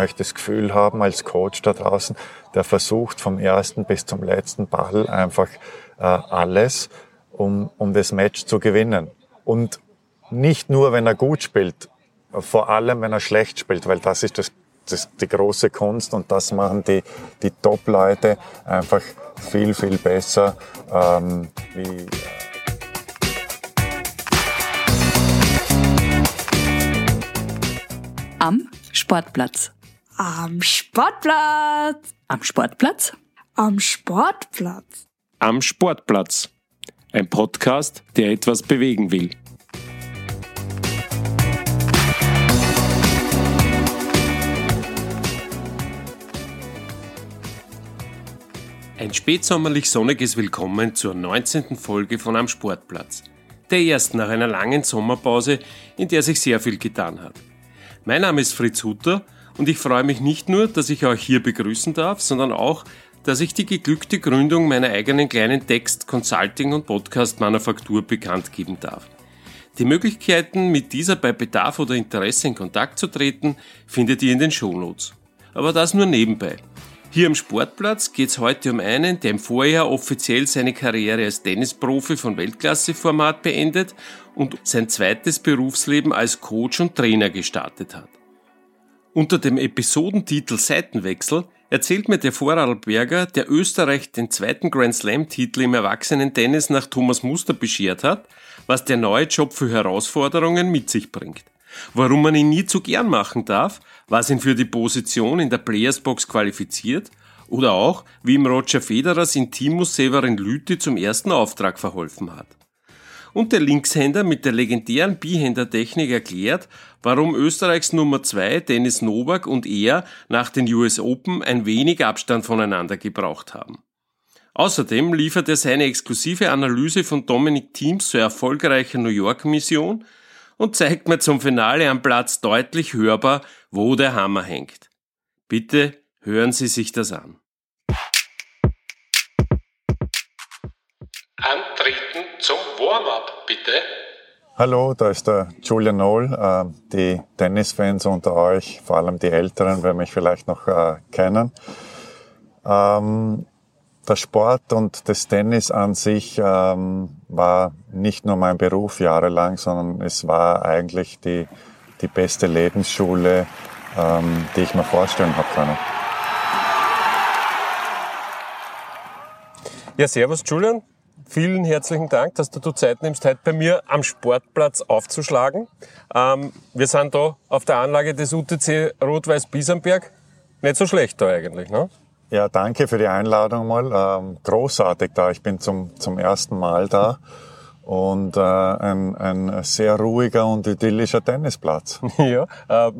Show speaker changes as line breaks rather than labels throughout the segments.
möchte das Gefühl haben als Coach da draußen, der versucht vom ersten bis zum letzten Ball einfach äh, alles, um, um das Match zu gewinnen. Und nicht nur, wenn er gut spielt, vor allem, wenn er schlecht spielt, weil das ist das, das die große Kunst und das machen die, die Top-Leute einfach viel, viel besser ähm, wie
Am Sportplatz.
Am Sportplatz.
Am Sportplatz.
Am Sportplatz.
Am Sportplatz. Ein Podcast, der etwas bewegen will. Ein spätsommerlich sonniges Willkommen zur 19. Folge von Am Sportplatz. Der ersten nach einer langen Sommerpause, in der sich sehr viel getan hat. Mein Name ist Fritz Hutter und ich freue mich nicht nur, dass ich euch hier begrüßen darf, sondern auch, dass ich die geglückte Gründung meiner eigenen kleinen Text-, Consulting- und Podcast-Manufaktur bekannt geben darf. Die Möglichkeiten, mit dieser bei Bedarf oder Interesse in Kontakt zu treten, findet ihr in den Shownotes. Aber das nur nebenbei. Hier am Sportplatz geht es heute um einen, der im Vorjahr offiziell seine Karriere als Tennisprofi von Weltklasseformat beendet und sein zweites Berufsleben als Coach und Trainer gestartet hat. Unter dem Episodentitel Seitenwechsel erzählt mir der Vorarlberger, der Österreich den zweiten Grand Slam-Titel im Erwachsenen-Tennis nach Thomas Muster beschert hat, was der neue Job für Herausforderungen mit sich bringt. Warum man ihn nie zu gern machen darf, was ihn für die Position in der Playersbox qualifiziert oder auch, wie ihm Roger Federers Intimus Severin Lüthi zum ersten Auftrag verholfen hat und der Linkshänder mit der legendären Bihänder-Technik erklärt, warum Österreichs Nummer 2 Dennis Novak und er nach den US Open ein wenig Abstand voneinander gebraucht haben. Außerdem liefert er seine exklusive Analyse von Dominic Thiems zur erfolgreichen New York Mission und zeigt mir zum Finale am Platz deutlich hörbar, wo der Hammer hängt. Bitte hören Sie sich das an.
Antreten zum Warm-up, bitte.
Hallo, da ist der Julian Noll. Äh, die Tennisfans unter euch, vor allem die Älteren, werden mich vielleicht noch äh, kennen. Ähm, der Sport und das Tennis an sich ähm, war nicht nur mein Beruf jahrelang, sondern es war eigentlich die, die beste Lebensschule, ähm, die ich mir vorstellen habe können.
Ja, servus Julian vielen herzlichen Dank, dass du dir Zeit nimmst, heute bei mir am Sportplatz aufzuschlagen. Ähm, wir sind da auf der Anlage des UTC Rot-Weiß-Biesenberg. Nicht so schlecht da eigentlich, ne?
Ja, danke für die Einladung mal. Ähm, großartig da. Ich bin zum, zum ersten Mal da. Und äh, ein, ein sehr ruhiger und idyllischer Tennisplatz.
ja, äh,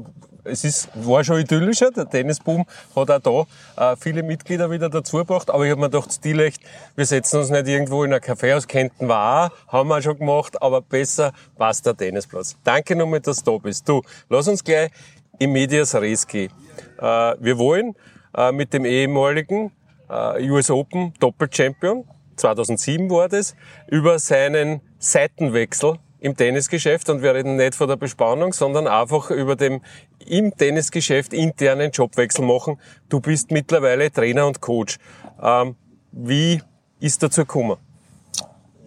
es ist, war schon idyllischer. Der Tennisboom hat auch da äh, viele Mitglieder wieder dazu gebracht. Aber ich habe mir gedacht, Stilecht, wir setzen uns nicht irgendwo in ein Café aus, könnten wir auch, haben wir schon gemacht, aber besser passt der Tennisplatz. Danke nochmal, dass du da bist. Du, lass uns gleich im Medias Res gehen. Äh, wir wollen äh, mit dem ehemaligen äh, US Open Doppelchampion, 2007 war das, über seinen Seitenwechsel im Tennisgeschäft und wir reden nicht von der Bespannung, sondern einfach über dem im Tennisgeschäft internen Jobwechsel machen. Du bist mittlerweile Trainer und Coach. Ähm, wie ist dazu gekommen?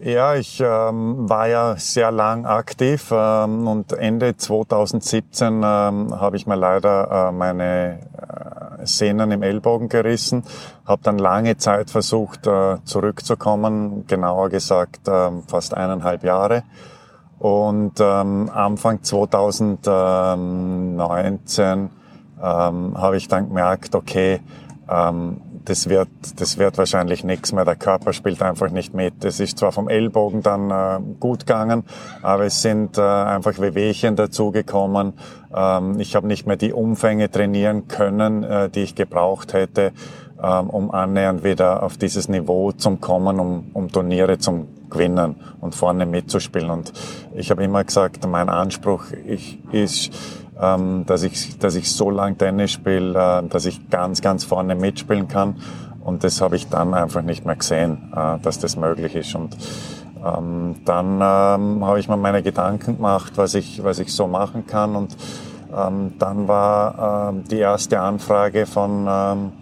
Ja, ich ähm, war ja sehr lang aktiv ähm, und Ende 2017 ähm, habe ich mir leider äh, meine äh, Sehnen im Ellbogen gerissen, habe dann lange Zeit versucht äh, zurückzukommen, genauer gesagt äh, fast eineinhalb Jahre und ähm, Anfang 2019 ähm, habe ich dann gemerkt, okay, ähm, das wird, das wird wahrscheinlich nichts mehr. Der Körper spielt einfach nicht mit. Es ist zwar vom Ellbogen dann äh, gut gegangen, aber es sind äh, einfach Wehwehchen dazugekommen. Ähm, ich habe nicht mehr die Umfänge trainieren können, äh, die ich gebraucht hätte, um annähernd wieder auf dieses Niveau zu kommen, um, um Turniere zum gewinnen und vorne mitzuspielen. Und ich habe immer gesagt, mein Anspruch ich, ist, ähm, dass ich, dass ich so lang Tennis spiele, äh, dass ich ganz, ganz vorne mitspielen kann. Und das habe ich dann einfach nicht mehr gesehen, äh, dass das möglich ist. Und ähm, dann ähm, habe ich mir meine Gedanken gemacht, was ich, was ich so machen kann. Und Ähm, dann war ähm, die erste Anfrage von, ähm,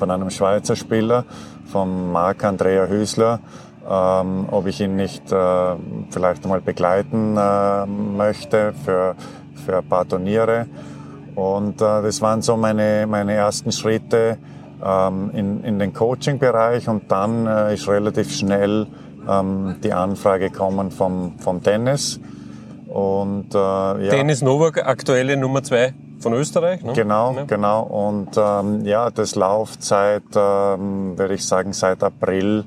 von einem Schweizer Spieler, von Marc Andrea Hüsler, ähm, ob ich ihn nicht äh, vielleicht einmal begleiten äh, möchte für, für ein paar Turniere. Und äh, das waren so meine, meine ersten Schritte ähm, in, in den Coaching-Bereich und dann äh, ist relativ schnell ähm, die Anfrage gekommen vom, vom Dennis. Und, äh, ja.
Dennis Nowak, aktuelle Nummer zwei von Österreich. Ne?
Genau,
ja.
genau. Und ähm, ja, das läuft seit, ähm, würde ich sagen, seit April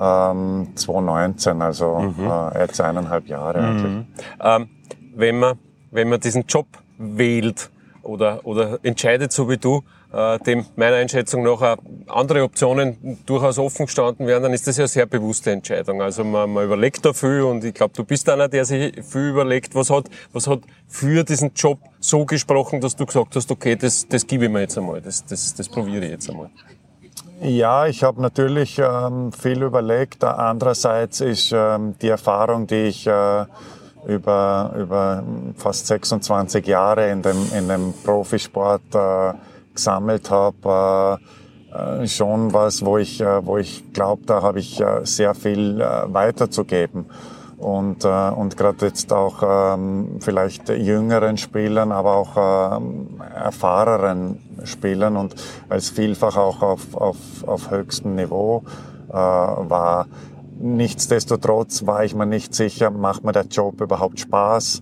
ähm, 2019, also mhm. äh, jetzt eineinhalb Jahre eigentlich.
Mhm. Ähm, wenn, man, wenn man diesen Job wählt oder, oder entscheidet, so wie du, dem meiner Einschätzung nach andere Optionen durchaus offen gestanden werden, dann ist das ja eine sehr bewusste Entscheidung. Also man, man überlegt da viel und ich glaube, du bist einer, der sich viel überlegt, was hat, was hat für diesen Job so gesprochen, dass du gesagt hast, okay, das, das gebe ich mir jetzt einmal, das, das, das probiere ich jetzt einmal.
Ja, ich habe natürlich ähm, viel überlegt. Andererseits ist ähm, die Erfahrung, die ich äh, über, über fast 26 Jahre in dem, in dem Profisport äh, gesammelt habe, äh, äh, schon was, wo ich, äh, wo ich glaube, da habe ich äh, sehr viel äh, weiterzugeben. Und, äh, und gerade jetzt auch ähm, vielleicht jüngeren Spielern, aber auch ähm, erfahrenen Spielern und als vielfach auch auf, auf, auf höchstem Niveau äh, war. Nichtsdestotrotz war ich mir nicht sicher, macht mir der Job überhaupt Spaß?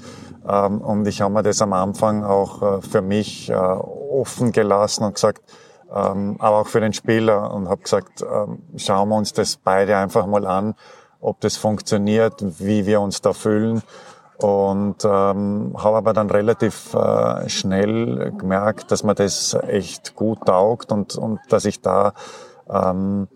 Ähm, und ich habe mir das am Anfang auch äh, für mich äh, offen gelassen und gesagt, ähm, aber auch für den Spieler und habe gesagt, ähm, schauen wir uns das beide einfach mal an, ob das funktioniert, wie wir uns da fühlen. Und ähm, habe aber dann relativ äh, schnell gemerkt, dass mir das echt gut taugt und, und dass ich da ähm,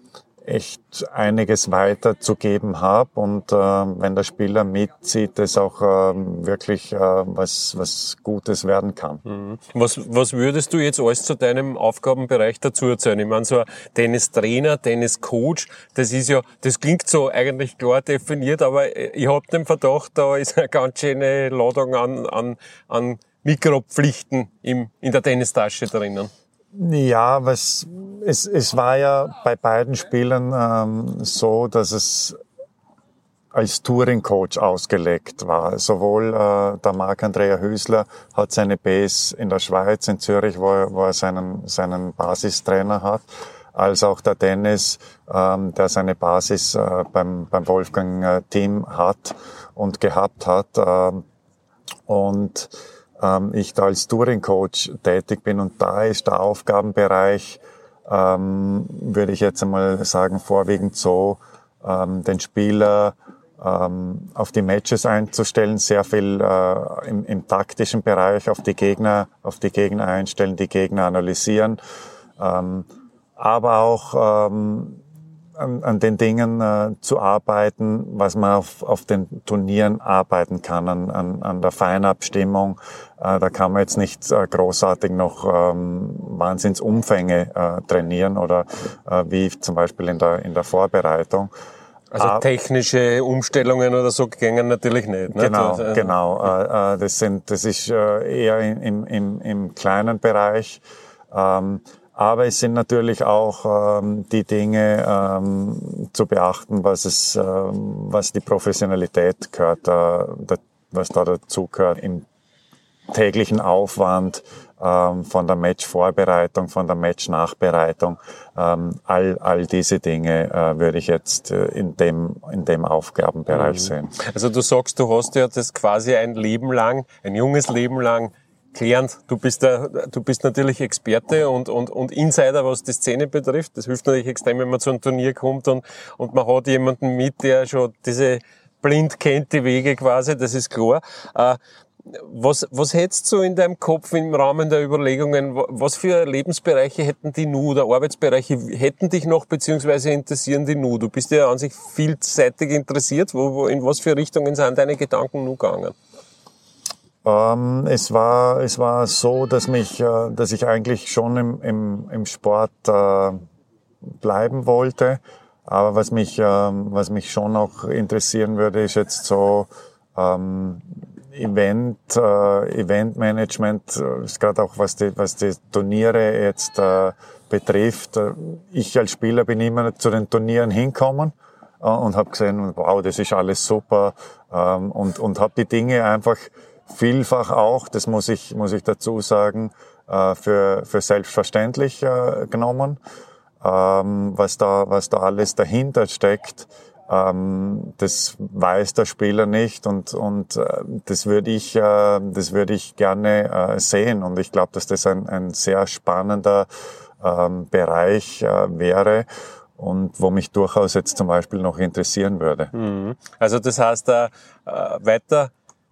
echt einiges weiterzugeben habe und äh, wenn der Spieler mitzieht, das auch äh, wirklich äh, was, was Gutes werden kann.
Mhm. Was, was würdest du jetzt alles zu deinem Aufgabenbereich dazu erzählen? Ich meine, so ein Tennistrainer, Tenniscoach, das ist ja, das klingt so eigentlich klar definiert, aber ich habe den Verdacht, da ist eine ganz schöne Ladung an, an, an Mikropflichten im, in der Tennistasche drinnen.
Ja, was, es, es war ja bei beiden Spielen ähm, so, dass es als Touring-Coach ausgelegt war. Sowohl äh, der Marc-Andrea Hüsler hat seine Base in der Schweiz, in Zürich, wo er, wo er seinen, seinen Basistrainer hat, als auch der Dennis, ähm, der seine Basis äh, beim, beim Wolfgang-Team äh, hat und gehabt hat. Äh, und ähm, ich da als Touring-Coach tätig bin und da ist der Aufgabenbereich, ähm, würde ich jetzt einmal sagen, vorwiegend so, ähm, den Spieler ähm, auf die Matches einzustellen, sehr viel äh, im, im, taktischen Bereich auf die Gegner, auf die Gegner einstellen, die Gegner analysieren, ähm, aber auch ähm, an, an den Dingen äh, zu arbeiten, was man auf, auf den Turnieren arbeiten kann, an, an, an der Feinabstimmung. Äh, da kann man jetzt nicht äh, großartig noch ähm, Wahnsinnsumfänge äh, trainieren oder äh, wie zum Beispiel in der, in der Vorbereitung.
Also ah, technische Umstellungen oder so gängen natürlich nicht.
Ne? Genau, äh, genau. Äh, äh, das sind, das ist äh, eher im, im, im kleinen Bereich. Ähm, aber es sind natürlich auch ähm, die Dinge ähm, zu beachten, was es, ähm, was die Professionalität gehört, äh, was da dazu gehört im täglichen Aufwand ähm, von der Matchvorbereitung, von der Matchnachbereitung. Ähm, all, all diese Dinge äh, würde ich jetzt äh, in dem, in dem Aufgabenbereich mhm. sehen.
Also du sagst, du hast ja das quasi ein Leben lang, ein junges Leben lang klärend. Du bist, der, du bist natürlich Experte und, und, und Insider, was die Szene betrifft. Das hilft natürlich extrem, wenn man zu einem Turnier kommt und, und man hat jemanden mit, der schon diese blind kennt die Wege quasi, das ist klar. Äh, was, was hättest du in deinem Kopf im Rahmen der Überlegungen, was für Lebensbereiche hätten die nu oder Arbeitsbereiche hätten dich noch beziehungsweise interessieren die nu? Du bist ja an sich vielseitig interessiert. Wo, wo, in was für Richtungen sind deine Gedanken nu gegangen?
Ähm, es war es war so, dass mich, äh, dass ich eigentlich schon im, im, im Sport äh, bleiben wollte. Aber was mich, äh, was mich schon noch interessieren würde, ist jetzt so, ähm, Event, äh, Eventmanagement, äh, ist gerade auch was die, was die Turniere jetzt äh, betrifft. Äh, ich als Spieler bin immer zu den Turnieren hinkommen äh, und habe gesehen, wow, das ist alles super ähm, und, und habe die Dinge einfach vielfach auch, das muss ich, muss ich dazu sagen, äh, für, für selbstverständlich äh, genommen, ähm, was, da, was da alles dahinter steckt. Ähm, das weiß der Spieler nicht und, und äh, das würde ich, das würde ich gerne sehen und ich glaube, dass das ein, ein sehr spannender ähm, Bereich wäre und wo mich durchaus jetzt zum Beispiel noch interessieren würde.
Mhm. Also das heißt, äh, weiter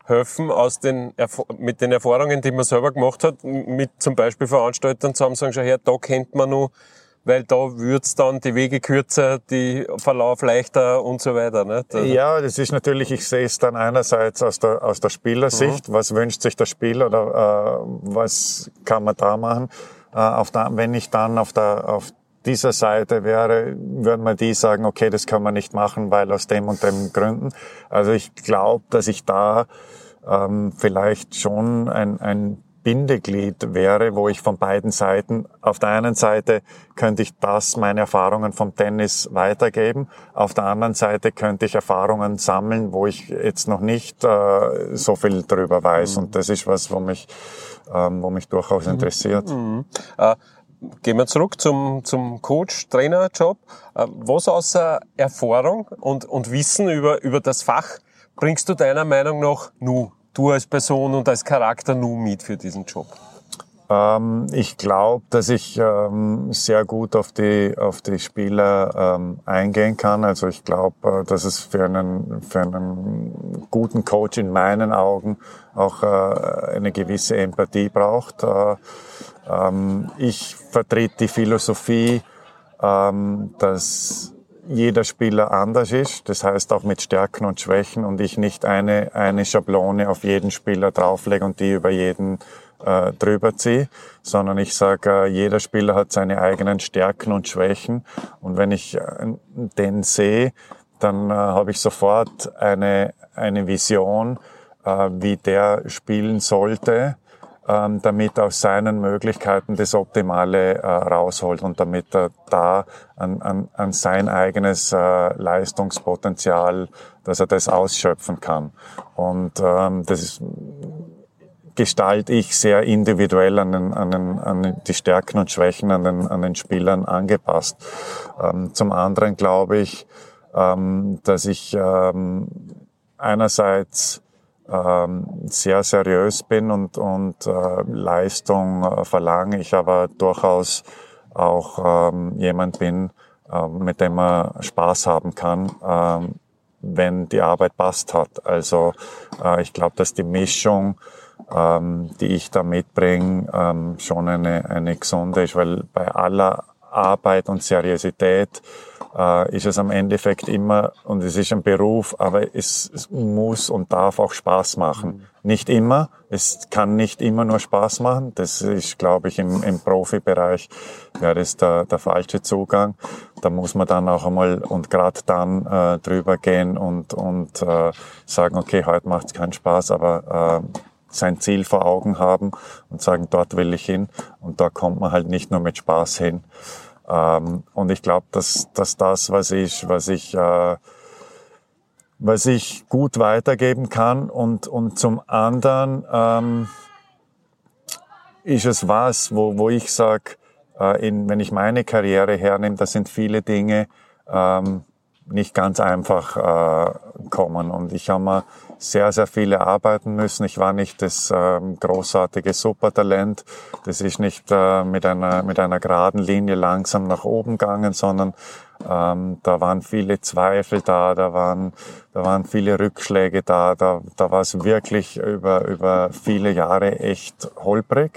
helfen aus den, mit den Erfahrungen, die man selber gemacht hat, mit zum Beispiel Veranstaltern zusammen sagen, schau her, da kennt man nur, weil da wird's dann die Wege kürzer, die Verlauf leichter und so weiter. Nicht?
Also ja, das ist natürlich, ich sehe es dann einerseits aus der, aus der Spielersicht, mhm. was wünscht sich der Spieler oder äh, was kann man da machen. Äh, auf der, wenn ich dann auf der, auf dieser Seite wäre, würden wir die sagen, okay, das kann man nicht machen, weil aus dem und dem Gründen. Also ich glaube, dass ich da ähm, vielleicht schon ein, ein Bindeglied wäre, wo ich von beiden Seiten, auf der einen Seite könnte ich das, meine Erfahrungen vom Tennis weitergeben, auf der anderen Seite könnte ich Erfahrungen sammeln, wo ich jetzt noch nicht äh, so viel darüber weiß. Mhm. Und das ist was, wo mich, ähm, wo mich durchaus mhm. interessiert.
Mhm. Äh, gehen wir zurück zum, zum Coach-Trainer-Job. Äh, was außer Erfahrung und, und Wissen über, über das Fach bringst du deiner Meinung nach nu, du als Person und als Charakter nu mit für diesen Job?
Ähm, ich glaube, dass ich ähm, sehr gut auf die, auf die Spieler ähm, eingehen kann. Also ich glaube, äh, dass es für einen, für einen guten Coach in meinen Augen auch äh, eine gewisse Empathie braucht. Äh, ich vertrete die Philosophie, dass jeder Spieler anders ist, das heißt auch mit Stärken und Schwächen und ich nicht eine, eine Schablone auf jeden Spieler drauflege und die über jeden äh, drüber ziehe, sondern ich sage, äh, jeder Spieler hat seine eigenen Stärken und Schwächen und wenn ich äh, den sehe, dann äh, habe ich sofort eine, eine Vision, äh, wie der spielen sollte ähm, damit aus seinen Möglichkeiten das Optimale äh, rausholt und damit er da an, an, an sein eigenes äh, Leistungspotenzial, dass er das ausschöpfen kann. Und ähm, das ist, gestalte ich sehr individuell an, den, an, den, an die Stärken und Schwächen an den, an den Spielern angepasst. Ähm, zum anderen glaube ich, ähm, dass ich ähm, einerseits ähm, sehr seriös bin und, und äh, Leistung äh, verlange. Ich aber durchaus auch ähm, jemand bin, äh, mit dem man Spaß haben kann, ähm, wenn die Arbeit passt hat. Also äh, ich glaube, dass die Mischung, ähm, die ich da mitbringe, ähm, schon eine, eine gesunde ist, weil bei aller Arbeit und Seriosität äh, ist es am Endeffekt immer, und es ist ein Beruf, aber es, es muss und darf auch Spaß machen. Mhm. Nicht immer, es kann nicht immer nur Spaß machen. Das ist, glaube ich, im, im Profibereich wäre das der, der falsche Zugang. Da muss man dann auch einmal und gerade dann äh, drüber gehen und, und äh, sagen, okay, heute macht es keinen Spaß, aber äh, sein Ziel vor Augen haben und sagen, dort will ich hin. Und da kommt man halt nicht nur mit Spaß hin. Ähm, und ich glaube, dass, dass das, was ich, was ich, äh, was ich gut weitergeben kann und, und zum anderen ähm, ist es was, wo, wo ich sage, äh, wenn ich meine Karriere hernehme, da sind viele Dinge ähm, nicht ganz einfach äh, kommen. Und ich habe mir sehr, sehr viele arbeiten müssen. Ich war nicht das ähm, großartige Supertalent. Das ist nicht äh, mit, einer, mit einer geraden Linie langsam nach oben gegangen, sondern ähm, da waren viele Zweifel da, da waren, da waren viele Rückschläge da, da, da war es wirklich über, über viele Jahre echt holprig.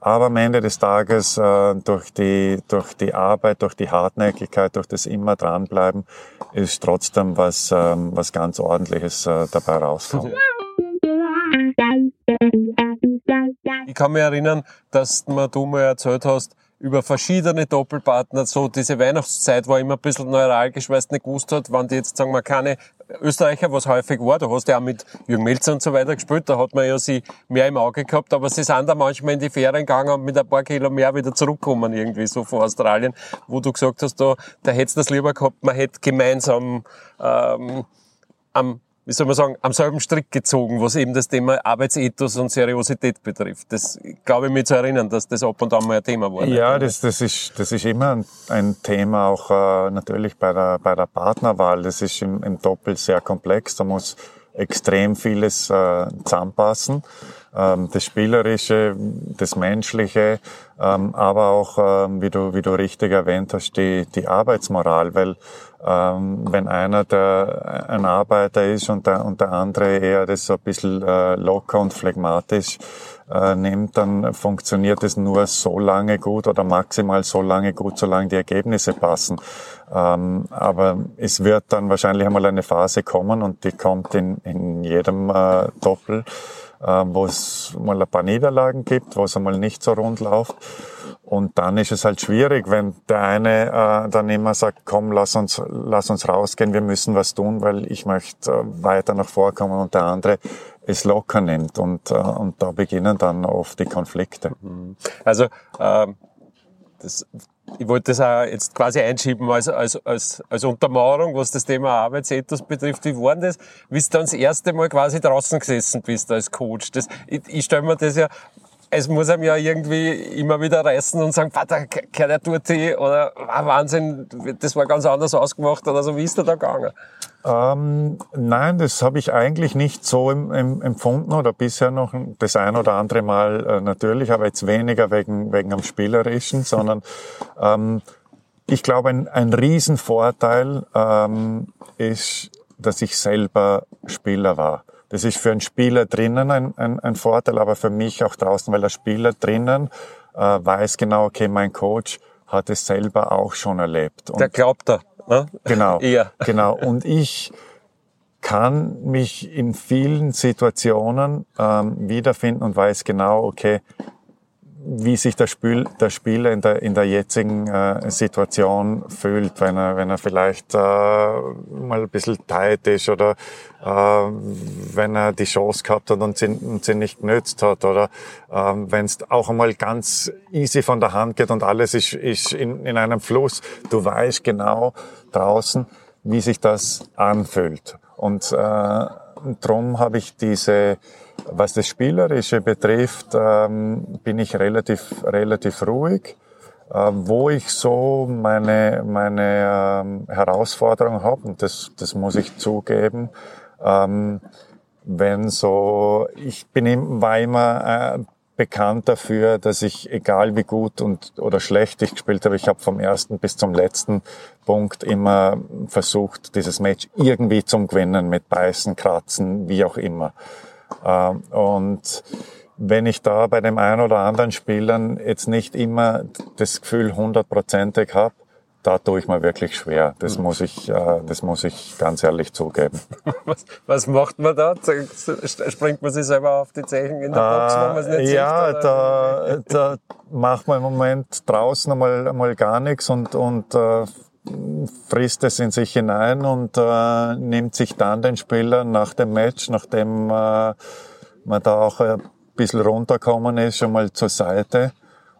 Aber am Ende des Tages, äh, durch, die, durch die Arbeit, durch die Hartnäckigkeit, durch das immer dranbleiben, ist trotzdem was, ähm, was ganz Ordentliches äh, dabei rauskommt.
Ich kann mich erinnern, dass du mir erzählt hast, über verschiedene Doppelpartner. So diese Weihnachtszeit war immer ein bisschen neuralgisch, weil es nicht gewusst hat, wann die jetzt, sagen wir, keine Österreicher, was häufig war. Du hast ja auch mit Jürgen Melzer und so weiter gespielt, da hat man ja sie mehr im Auge gehabt, aber sie sind da manchmal in die Ferien gegangen und mit ein paar Kilo mehr wieder zurückkommen irgendwie, so von Australien, wo du gesagt hast, da, da hättest du das lieber gehabt, man hätte gemeinsam ähm, am wie soll man sagen, am selben Strick gezogen, was eben das Thema Arbeitsethos und Seriosität betrifft. Das glaube ich mir zu erinnern, dass das ab und an mal ein Thema war.
Ja, das, das, ist, das ist immer ein, ein Thema, auch äh, natürlich bei der, bei der Partnerwahl. Das ist im, im Doppel sehr komplex. Da muss extrem vieles äh, zusammenpassen. Ähm, das Spielerische, das Menschliche, ähm, aber auch, ähm, wie, du, wie du richtig erwähnt hast, die, die Arbeitsmoral, weil ähm, wenn einer der ein Arbeiter ist und der, und der andere eher das so ein bisschen äh, locker und phlegmatisch äh, nimmt, dann funktioniert es nur so lange gut oder maximal so lange gut, solange die Ergebnisse passen. Ähm, aber es wird dann wahrscheinlich einmal eine Phase kommen und die kommt in, in jedem äh, Doppel, äh, wo es mal ein paar Niederlagen gibt, wo es einmal nicht so rund läuft. Und dann ist es halt schwierig, wenn der eine äh, dann immer sagt, komm, lass uns, lass uns rausgehen, wir müssen was tun, weil ich möchte äh, weiter nach vorkommen und der andere es locker nimmt. Und, äh, und da beginnen dann oft die Konflikte.
Also ähm, das, ich wollte das auch jetzt quasi einschieben als, als, als, als Untermauerung, was das Thema Arbeitsethos betrifft. Wie war denn das, wie du dann das erste Mal quasi draußen gesessen bist als Coach? Das, ich, ich stelle mir das ja es muss einem ja irgendwie immer wieder reißen und sagen, Vater, gehört der tut oder ah, Wahnsinn, das war ganz anders ausgemacht oder so. Wie ist der da gegangen?
Ähm, nein, das habe ich eigentlich nicht so im, im, empfunden oder bisher noch das ein oder andere Mal äh, natürlich, aber jetzt weniger wegen, wegen am Spielerischen, sondern ähm, ich glaube, ein, ein Riesenvorteil ähm, ist, dass ich selber Spieler war. Das ist für einen Spieler drinnen ein, ein, ein Vorteil, aber für mich auch draußen, weil der Spieler drinnen äh, weiß genau, okay, mein Coach hat es selber auch schon erlebt.
Und der glaubt da. Ne?
Genau, ja. genau. Und ich kann mich in vielen Situationen ähm, wiederfinden und weiß genau, okay, wie sich der, Spiel, der Spieler in der, in der jetzigen äh, Situation fühlt, wenn er, wenn er vielleicht äh, mal ein bisschen tight ist oder äh, wenn er die Chance gehabt hat und sie, und sie nicht genützt hat oder äh, wenn es auch einmal ganz easy von der Hand geht und alles ist, ist in, in einem Fluss. Du weißt genau draußen, wie sich das anfühlt. Und äh, drum habe ich diese was das Spielerische betrifft, ähm, bin ich relativ, relativ ruhig. Ähm, wo ich so meine, meine ähm, Herausforderung habe, und das, das muss ich zugeben, ähm, wenn so, ich bin, war immer äh, bekannt dafür, dass ich, egal wie gut und oder schlecht ich gespielt habe, ich habe vom ersten bis zum letzten Punkt immer versucht, dieses Match irgendwie zum Gewinnen mit Beißen, Kratzen, wie auch immer. Ähm, und wenn ich da bei dem einen oder anderen Spielern jetzt nicht immer das Gefühl hundertprozentig habe, da tue ich mir wirklich schwer. Das mhm. muss ich, äh, das muss ich ganz ehrlich zugeben.
Was, was macht man da? Springt man sich selber auf die Zeichen in der Box, wenn man es nicht
ja,
sieht?
Ja, da, da macht man im Moment draußen einmal, einmal gar nichts und, und äh, frisst es in sich hinein und äh, nimmt sich dann den Spieler nach dem Match, nachdem äh, man da auch ein bisschen runterkommen ist, schon mal zur Seite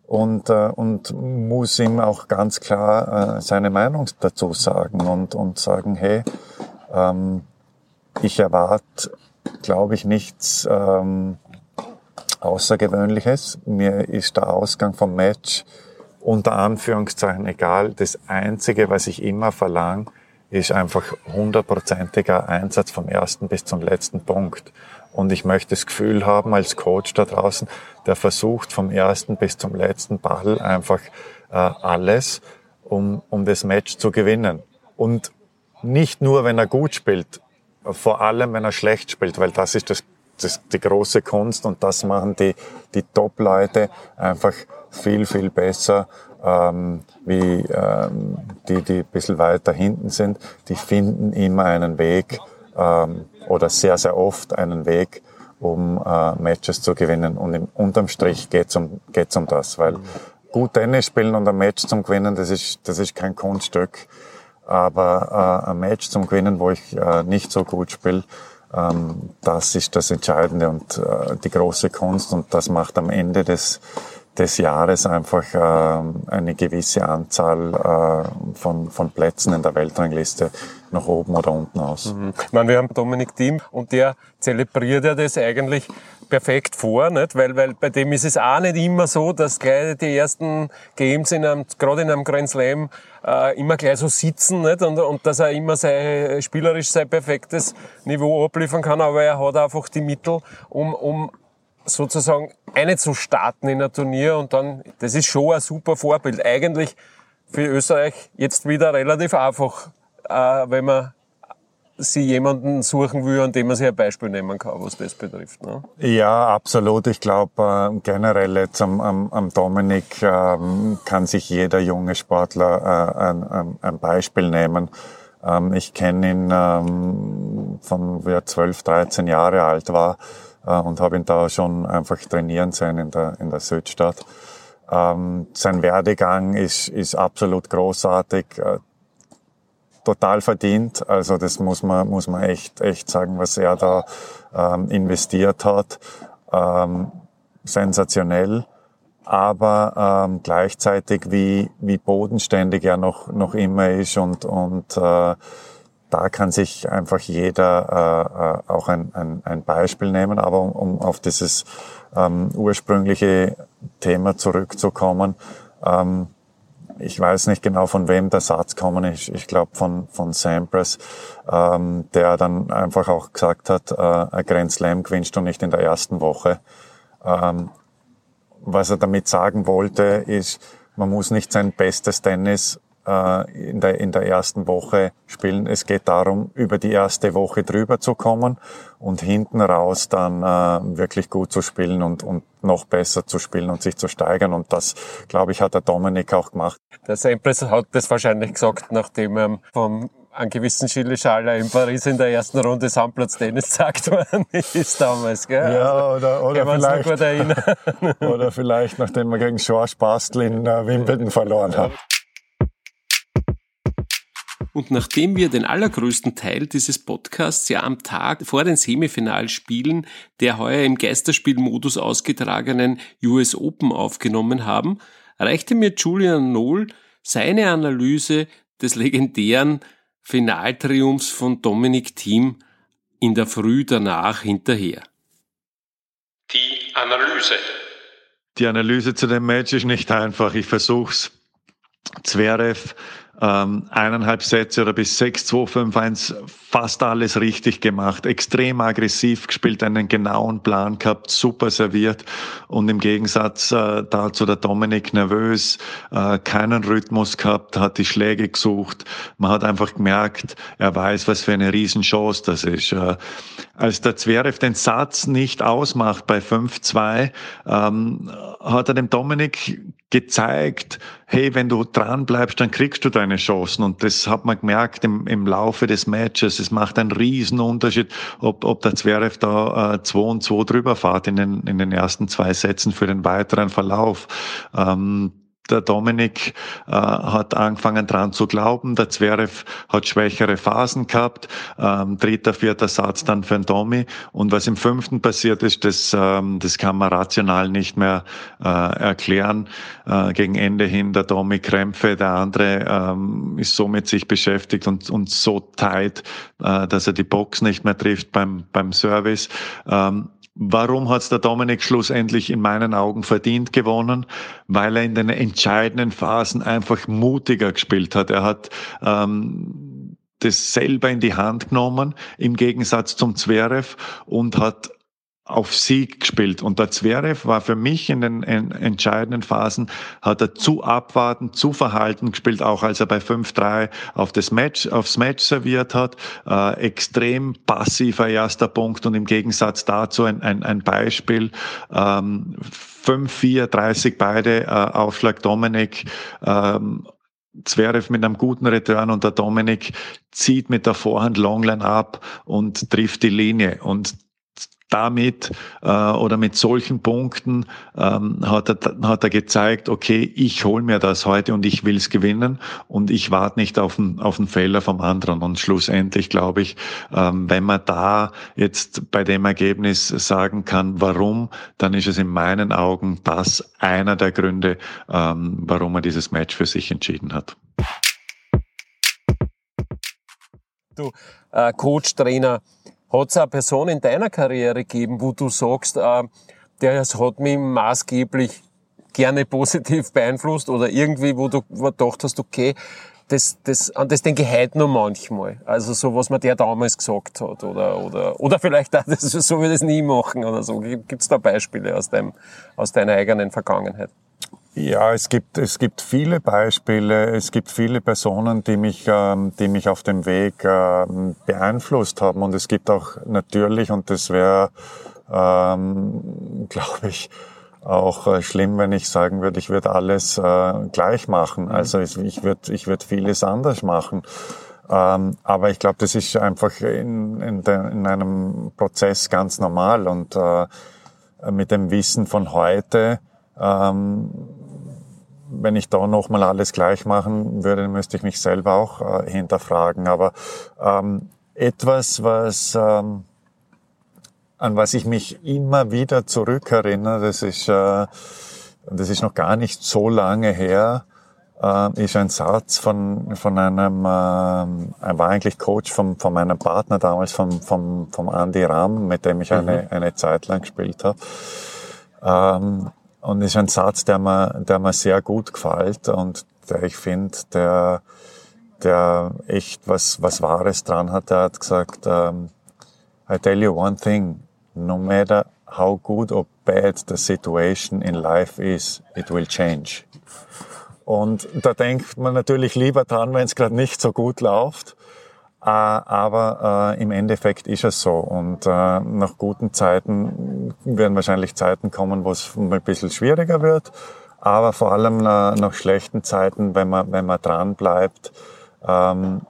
und, äh, und muss ihm auch ganz klar äh, seine Meinung dazu sagen und, und sagen, hey, ähm, ich erwarte, glaube ich, nichts ähm, Außergewöhnliches. Mir ist der Ausgang vom Match unter Anführungszeichen egal. Das Einzige, was ich immer verlange, ist einfach hundertprozentiger Einsatz vom ersten bis zum letzten Punkt. Und ich möchte das Gefühl haben als Coach da draußen, der versucht vom ersten bis zum letzten Ball einfach äh, alles, um, um das Match zu gewinnen. Und nicht nur, wenn er gut spielt, vor allem, wenn er schlecht spielt, weil das ist das, das die große Kunst und das machen die, die Top-Leute einfach viel, viel besser ähm, wie ähm, die, die ein bisschen weiter hinten sind. Die finden immer einen Weg ähm, oder sehr, sehr oft einen Weg, um äh, Matches zu gewinnen. Und im, unterm Strich geht's um, geht's um das, weil gut Tennis spielen und ein Match zum Gewinnen, das ist, das ist kein Kunststück. Aber äh, ein Match zum Gewinnen, wo ich äh, nicht so gut spiele, ähm, das ist das Entscheidende und äh, die große Kunst und das macht am Ende des, des Jahres einfach äh, eine gewisse Anzahl äh, von, von Plätzen in der Weltrangliste nach oben oder unten aus.
Mhm. Ich meine, wir haben Dominik Thiem und der zelebriert ja das eigentlich perfekt vor, nicht? Weil, weil bei dem ist es auch nicht immer so, dass gleich die ersten Games in einem, gerade in einem Grand Slam, äh, immer gleich so sitzen, nicht? Und, und dass er immer sein, spielerisch sein perfektes Niveau abliefern kann, aber er hat einfach die Mittel, um, um sozusagen eine zu starten in ein Turnier und dann, das ist schon ein super Vorbild. Eigentlich für Österreich jetzt wieder relativ einfach, äh, wenn man sie jemanden suchen will, an dem man sich ein Beispiel nehmen kann, was das betrifft. Ne?
Ja, absolut. Ich glaube, äh, generell jetzt am, am, am Dominik äh, kann sich jeder junge Sportler äh, ein, ein, Beispiel nehmen. Ähm, ich kenne ihn ähm, von, wie er 12, 13 Jahre alt war und habe ihn da schon einfach trainieren sehen in der, in der Südstadt. Ähm, sein Werdegang ist, ist absolut großartig, äh, total verdient. Also das muss man, muss man echt, echt sagen, was er da ähm, investiert hat. Ähm, sensationell aber ähm, gleichzeitig wie, wie bodenständig er noch, noch immer ist und, und äh, da kann sich einfach jeder äh, äh, auch ein, ein, ein Beispiel nehmen. Aber um, um auf dieses ähm, ursprüngliche Thema zurückzukommen, ähm, ich weiß nicht genau, von wem der Satz kommen ist. Ich glaube von, von Sampras, ähm, der dann einfach auch gesagt hat, äh, ein Grand Slam gewinnst du nicht in der ersten Woche. Ähm, was er damit sagen wollte, ist, man muss nicht sein bestes Tennis in, der, in der ersten Woche spielen. Es geht darum, über die erste Woche drüber zu kommen und hinten raus dann äh, wirklich gut zu spielen und, und noch besser zu spielen und sich zu steigern. Und das, glaube ich, hat der Dominik auch gemacht.
Der Sampras hat das wahrscheinlich gesagt, nachdem er vom einen gewissen Chile Schaller in Paris in der ersten Runde Sandplatz Tennis gesagt worden ist damals, gell?
Ja, oder, oder vielleicht, oder vielleicht nachdem wir gegen George Bastel in äh, Wimbledon verloren haben.
Und nachdem wir den allergrößten Teil dieses Podcasts ja am Tag vor den Semifinalspielen der heuer im Geisterspielmodus ausgetragenen US Open aufgenommen haben, reichte mir Julian Nohl seine Analyse des legendären Finaltriumphs von Dominic Thiem in der Früh danach hinterher.
Die Analyse.
Die Analyse zu dem Match ist nicht einfach. Ich versuch's. Zverev ähm, eineinhalb Sätze oder bis 6, 2, 5, 1 fast alles richtig gemacht, extrem aggressiv gespielt, einen genauen Plan gehabt, super serviert und im Gegensatz äh, dazu der Dominik nervös, äh, keinen Rhythmus gehabt, hat die Schläge gesucht. Man hat einfach gemerkt, er weiß, was für eine Riesenchance das ist. Äh, als der Zverev den Satz nicht ausmacht bei 5-2, ähm, hat er dem Dominik gezeigt, hey, wenn du dran bleibst, dann kriegst du deine Chancen. Und das hat man gemerkt im, im Laufe des Matches. Es macht einen riesen Unterschied, ob, ob der Zverev da 2 äh, und 2 drüber fährt in den, in den ersten zwei Sätzen für den weiteren Verlauf. Ähm, der Dominik äh, hat angefangen dran zu glauben. Der Zverev hat schwächere Phasen gehabt. Ähm, dritter, vierter Satz dann für den Domi. Und was im fünften passiert ist, das, ähm, das kann man rational nicht mehr äh, erklären. Äh, gegen Ende hin der Domi Krämpfe, der andere ähm, ist so mit sich beschäftigt und, und so tight, äh, dass er die Box nicht mehr trifft beim, beim Service. Ähm, Warum hat es der Dominik schlussendlich in meinen Augen verdient gewonnen? Weil er in den entscheidenden Phasen einfach mutiger gespielt hat. Er hat ähm, das selber in die Hand genommen, im Gegensatz zum Zverev, und hat auf Sieg gespielt. Und der Zverev war für mich in den entscheidenden Phasen, hat er zu abwarten, zu verhalten gespielt, auch als er bei 5-3 auf das Match, aufs Match serviert hat. Äh, extrem passiver erster Punkt und im Gegensatz dazu ein, ein, ein Beispiel. Ähm, 5-4, 30 beide, äh, Aufschlag Dominik. Ähm, Zverev mit einem guten Return und der Dominik zieht mit der Vorhand Longline ab und trifft die Linie. Und damit äh, oder mit solchen Punkten ähm, hat, er, hat er gezeigt, okay, ich hole mir das heute und ich will es gewinnen und ich warte nicht auf einen, auf einen Fehler vom anderen. Und schlussendlich glaube ich, ähm, wenn man da jetzt bei dem Ergebnis sagen kann, warum, dann ist es in meinen Augen das einer der Gründe, ähm, warum er dieses Match für sich entschieden hat.
Du, äh, Coach, Trainer, hat es eine Person in deiner Karriere gegeben, wo du sagst, äh, der hat mich maßgeblich gerne positiv beeinflusst oder irgendwie, wo du gedacht hast, okay, das, das, an das denke ich heute noch manchmal. Also so, was mir der damals gesagt hat oder, oder, oder vielleicht auch, das, so wie das nie machen oder so. Gibt es da Beispiele aus, deinem, aus deiner eigenen Vergangenheit?
Ja, es gibt, es gibt viele Beispiele, es gibt viele Personen, die mich, ähm, die mich auf dem Weg ähm, beeinflusst haben. Und es gibt auch natürlich, und das wäre, ähm, glaube ich, auch äh, schlimm, wenn ich sagen würde, ich würde alles äh, gleich machen. Mhm. Also ich würde ich würd vieles anders machen. Ähm, aber ich glaube, das ist einfach in, in, de, in einem Prozess ganz normal. Und äh, mit dem Wissen von heute, ähm, wenn ich da nochmal alles gleich machen würde, müsste ich mich selber auch äh, hinterfragen. Aber ähm, etwas, was ähm, an was ich mich immer wieder zurückerinnere, das ist, äh, das ist noch gar nicht so lange her, äh, ist ein Satz von, von einem, äh, er war eigentlich Coach von, von meinem Partner damals, vom, vom, vom Andy Ram, mit dem ich eine, mhm. eine Zeit lang gespielt habe. Ähm, und ist ein Satz, der mir, der mir sehr gut gefällt und der ich finde, der, der echt was, was Wahres dran hat. Er hat gesagt, ähm, I tell you one thing, no matter how good or bad the situation in life is, it will change. Und da denkt man natürlich lieber dran, wenn es gerade nicht so gut läuft. Äh, aber äh, im Endeffekt ist es so. Und äh, nach guten Zeiten werden wahrscheinlich Zeiten kommen, wo es ein bisschen schwieriger wird. Aber vor allem nach schlechten Zeiten, wenn man, wenn man dran bleibt, ähm,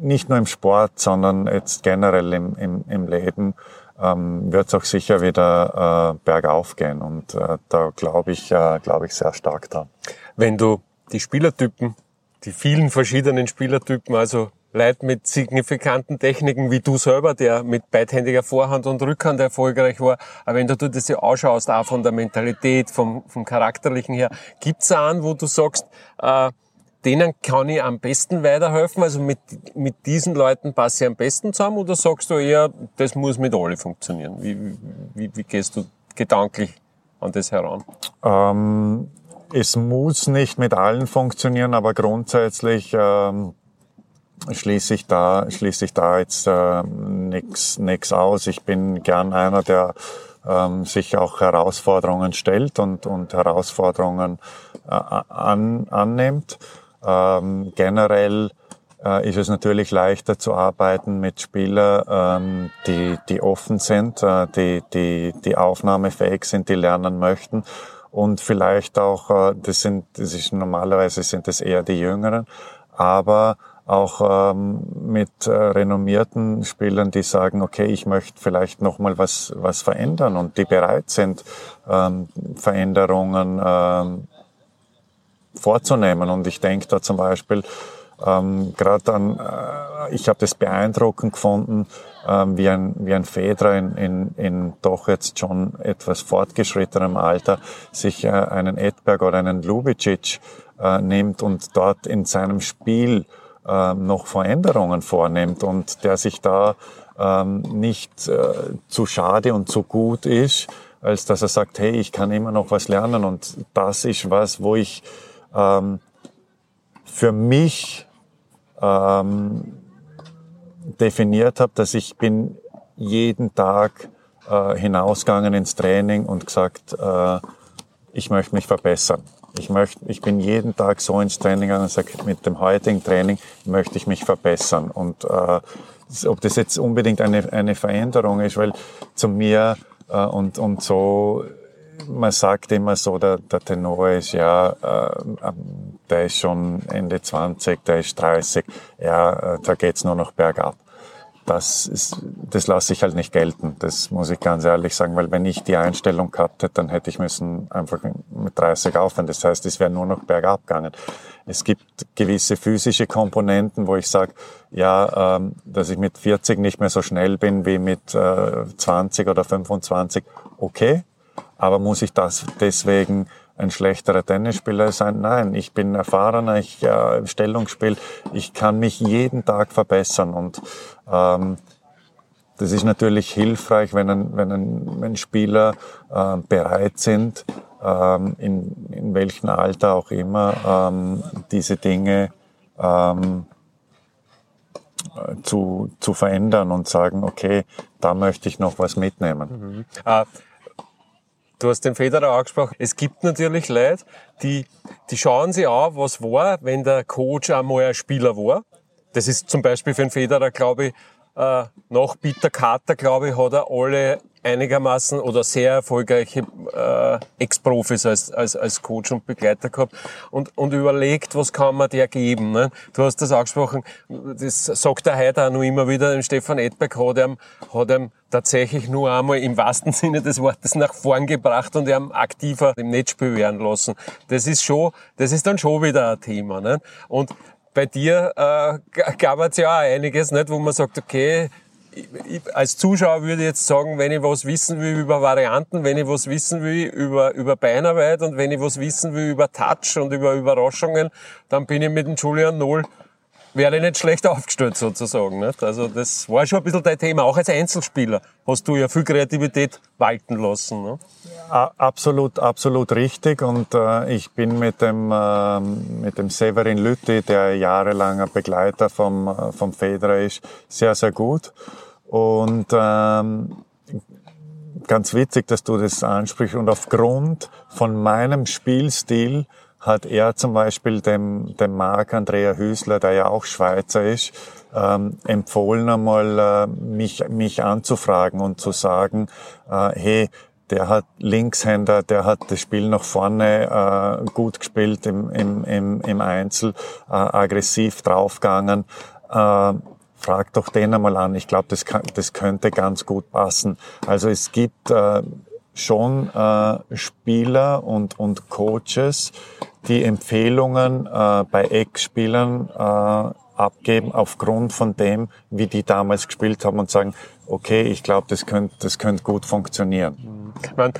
nicht nur im Sport, sondern jetzt generell im, im, im Leben, ähm, wird es auch sicher wieder äh, bergauf gehen. Und äh, da glaube ich, äh, glaube ich sehr stark dran.
Wenn du die Spielertypen, die vielen verschiedenen Spielertypen, also Leute mit signifikanten Techniken wie du selber, der mit beidhändiger Vorhand und Rückhand erfolgreich war. Aber wenn du dir das ja ausschaust, auch von der Mentalität, vom, vom Charakterlichen her, gibt's einen, wo du sagst, äh, denen kann ich am besten weiterhelfen? Also mit, mit diesen Leuten passe ich am besten zusammen? Oder sagst du eher, das muss mit alle funktionieren? Wie, wie, wie gehst du gedanklich an das heran?
Ähm, es muss nicht mit allen funktionieren, aber grundsätzlich ähm, schließe ich da, schließe ich da jetzt äh, nichts aus. Ich bin gern einer, der ähm, sich auch Herausforderungen stellt und, und Herausforderungen äh, an, annimmt. Ähm, generell äh, ist es natürlich leichter zu arbeiten mit Spielern, ähm, die, die offen sind, äh, die, die, die aufnahmefähig sind, die lernen möchten. Und vielleicht auch, äh, das sind, das ist normalerweise sind es eher die Jüngeren, aber auch ähm, mit äh, renommierten Spielern, die sagen, okay, ich möchte vielleicht noch mal was was verändern und die bereit sind, ähm, Veränderungen ähm, vorzunehmen. Und ich denke da zum Beispiel ähm, gerade an, äh, ich habe das beeindruckend gefunden, ähm, wie ein wie ein Federer in, in, in doch jetzt schon etwas fortgeschrittenem Alter sich äh, einen Edberg oder einen Lubicic äh, nimmt und dort in seinem Spiel ähm, noch Veränderungen vornimmt und der sich da ähm, nicht äh, zu schade und zu gut ist, als dass er sagt, hey, ich kann immer noch was lernen und das ist was, wo ich ähm, für mich ähm, definiert habe, dass ich bin jeden Tag äh, hinausgegangen ins Training und gesagt, äh, ich möchte mich verbessern. Ich möchte, ich bin jeden Tag so ins Training und sage, mit dem heutigen Training möchte ich mich verbessern. Und äh, ob das jetzt unbedingt eine, eine Veränderung ist, weil zu mir äh, und, und so, man sagt immer so, der, der Tenor ist ja, äh, ähm, der ist schon Ende 20, der ist 30, ja, äh, da geht's nur noch bergab. Das, ist, das lasse ich halt nicht gelten. Das muss ich ganz ehrlich sagen, weil wenn ich die Einstellung gehabt hätte, dann hätte ich müssen einfach mit 30 aufhören. Das heißt, es wäre nur noch bergab gegangen. Es gibt gewisse physische Komponenten, wo ich sage, ja, ähm, dass ich mit 40 nicht mehr so schnell bin wie mit äh, 20 oder 25, okay. Aber muss ich das deswegen ein schlechterer Tennisspieler sein. Nein, ich bin erfahrener, ich äh, Stellungsspiel, ich kann mich jeden Tag verbessern und ähm, das ist natürlich hilfreich, wenn ein, wenn ein, wenn Spieler äh, bereit sind, ähm, in, in welchem Alter auch immer, ähm, diese Dinge ähm, zu, zu verändern und sagen, okay, da möchte ich noch was mitnehmen.
Mhm. Äh, Du hast den Federer angesprochen. Es gibt natürlich Leute, die, die schauen sich an, was war, wenn der Coach einmal ein Spieler war. Das ist zum Beispiel für den Federer, glaube ich, äh, nach Peter Carter, glaube ich, hat er alle einigermaßen oder sehr erfolgreiche äh, Ex-Profis als, als, als Coach und Begleiter gehabt und, und überlegt, was kann man dir geben. Ne? Du hast das angesprochen, das sagt er heute auch noch immer wieder, Stefan Edberg hat ihm, hat ihm tatsächlich nur einmal im wahrsten Sinne des Wortes nach vorn gebracht und ihm aktiver im Netzspiel werden lassen. Das ist schon, das ist dann schon wieder ein Thema. Ne? Und bei dir äh, gab es ja auch einiges, nicht, wo man sagt, okay, als Zuschauer würde ich jetzt sagen, wenn ich was wissen will über Varianten, wenn ich was wissen will über, über Beinarbeit und wenn ich was wissen will über Touch und über Überraschungen, dann bin ich mit dem Julian Noll wäre nicht schlecht aufgestellt sozusagen. Nicht? Also das war schon ein bisschen dein Thema. Auch als Einzelspieler hast du ja viel Kreativität walten lassen. Ne?
Absolut, absolut richtig. Und äh, ich bin mit dem, äh, mit dem Severin Lütti, der jahrelanger Begleiter vom, äh, vom Federer ist, sehr, sehr gut. Und ähm, ganz witzig, dass du das ansprichst. Und aufgrund von meinem Spielstil hat er zum Beispiel dem, dem Marc Andrea Hüsler, der ja auch Schweizer ist, ähm, empfohlen einmal äh, mich, mich anzufragen und zu sagen, äh, hey, der hat Linkshänder, der hat das Spiel nach vorne äh, gut gespielt im, im, im, im Einzel, äh, aggressiv draufgegangen. Äh, frag doch den einmal an. Ich glaube, das, das könnte ganz gut passen. Also es gibt äh, schon äh, Spieler und, und Coaches, die Empfehlungen äh, bei Ex-Spielern äh, abgeben aufgrund von dem, wie die damals gespielt haben und sagen, okay, ich glaube, das könnte das könnte gut funktionieren.
Ich meine,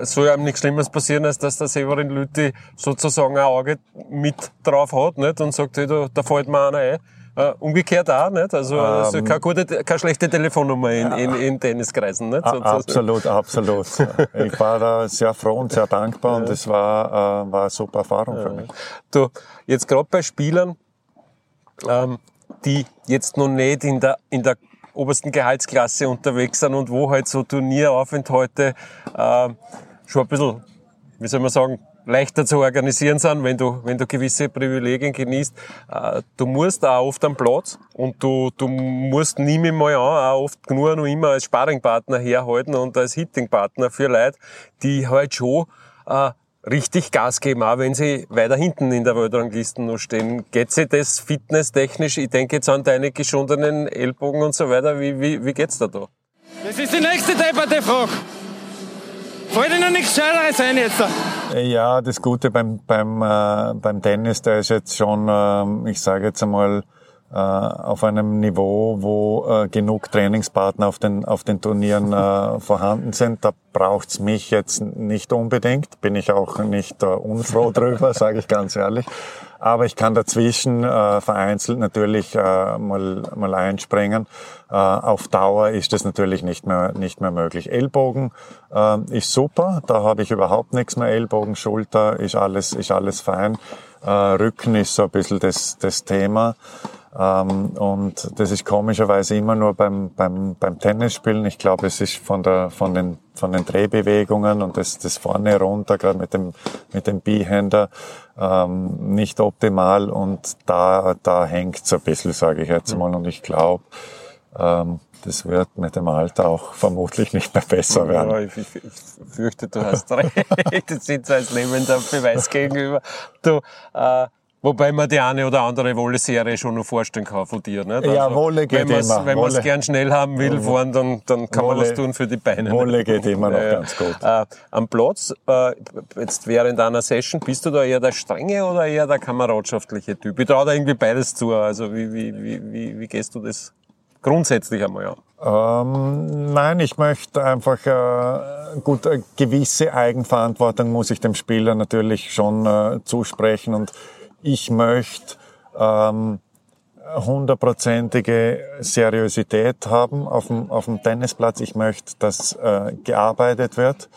es soll einem nichts Schlimmes passieren, als dass der Severin Lüthi sozusagen ein Auge mit drauf hat nicht? und sagt, hey, da, da fällt mir einer ein. Uh, umgekehrt auch, nicht? Also, ähm, also keine, gute, keine schlechte Telefonnummer in, in, in Tenniskreisen, nicht?
Absolut, absolut. ich war da sehr froh und sehr dankbar und es war, äh, war eine super Erfahrung ja. für mich.
Du, jetzt gerade bei Spielern, ähm, die jetzt noch nicht in der, in der obersten Gehaltsklasse unterwegs sind und wo halt so Turnieraufenthalte äh, schon ein bisschen, wie soll man sagen, leichter zu organisieren sind, wenn du, wenn du gewisse Privilegien genießt. Äh, du musst auch oft am Platz und du, du musst nie mehr mal an, auch oft nur noch immer als Sparringpartner herhalten und als Hittingpartner für Leute, die halt schon äh, richtig Gas geben, auch wenn sie weiter hinten in der Weltrangliste noch stehen. Geht sie das fitnesstechnisch? Ich denke jetzt an deine geschundenen Ellbogen und so weiter. Wie, wie, wie geht's da da?
Das ist die nächste debatte Frage. Fällt noch nichts Schöneres ein jetzt?
Ja, das Gute beim, beim, äh, beim Tennis, der ist jetzt schon, äh, ich sage jetzt einmal, äh, auf einem Niveau, wo äh, genug Trainingspartner auf den, auf den Turnieren äh, vorhanden sind. Da braucht's mich jetzt nicht unbedingt, bin ich auch nicht äh, unfroh drüber, sage ich ganz ehrlich. Aber ich kann dazwischen äh, vereinzelt natürlich äh, mal, mal einspringen. Äh, auf Dauer ist das natürlich nicht mehr, nicht mehr möglich. Ellbogen äh, ist super, da habe ich überhaupt nichts mehr. Ellbogen, Schulter ist alles, ist alles fein. Äh, Rücken ist so ein bisschen das, das Thema. Ähm, und das ist komischerweise immer nur beim, beim, beim Tennisspielen. Ich glaube, es ist von, der, von, den, von den Drehbewegungen und das, das vorne runter, gerade mit dem, mit dem Bihänder, ähm, nicht optimal. Und da, da hängt es ein bisschen, sage ich jetzt mal. Und ich glaube, ähm, das wird mit dem Alter auch vermutlich nicht mehr besser werden. Ja,
ich, ich, ich fürchte, du hast recht. Das sind so als lebender Beweis gegenüber. Du, äh, Wobei man die eine oder andere Wolle-Serie schon noch vorstellen kann von dir. Nicht?
Ja, Wolle geht
wenn
immer.
Wenn man es gern schnell haben will, fahren, dann, dann kann man
Wolle-
was tun für die Beine.
Wolle geht immer noch
Ja,
ganz gut.
Äh, am Platz, äh, jetzt während einer Session, bist du da eher der strenge oder eher der kameradschaftliche Typ? Ich traue da irgendwie beides zu. Also wie, wie, wie, wie, wie gehst du das grundsätzlich einmal an?
Ähm, nein, ich möchte einfach, äh, gut, eine gewisse Eigenverantwortung muss ich dem Spieler natürlich schon äh, zusprechen und ich möchte ähm, hundertprozentige Seriosität haben auf dem, auf dem Tennisplatz. Ich möchte, dass äh, gearbeitet wird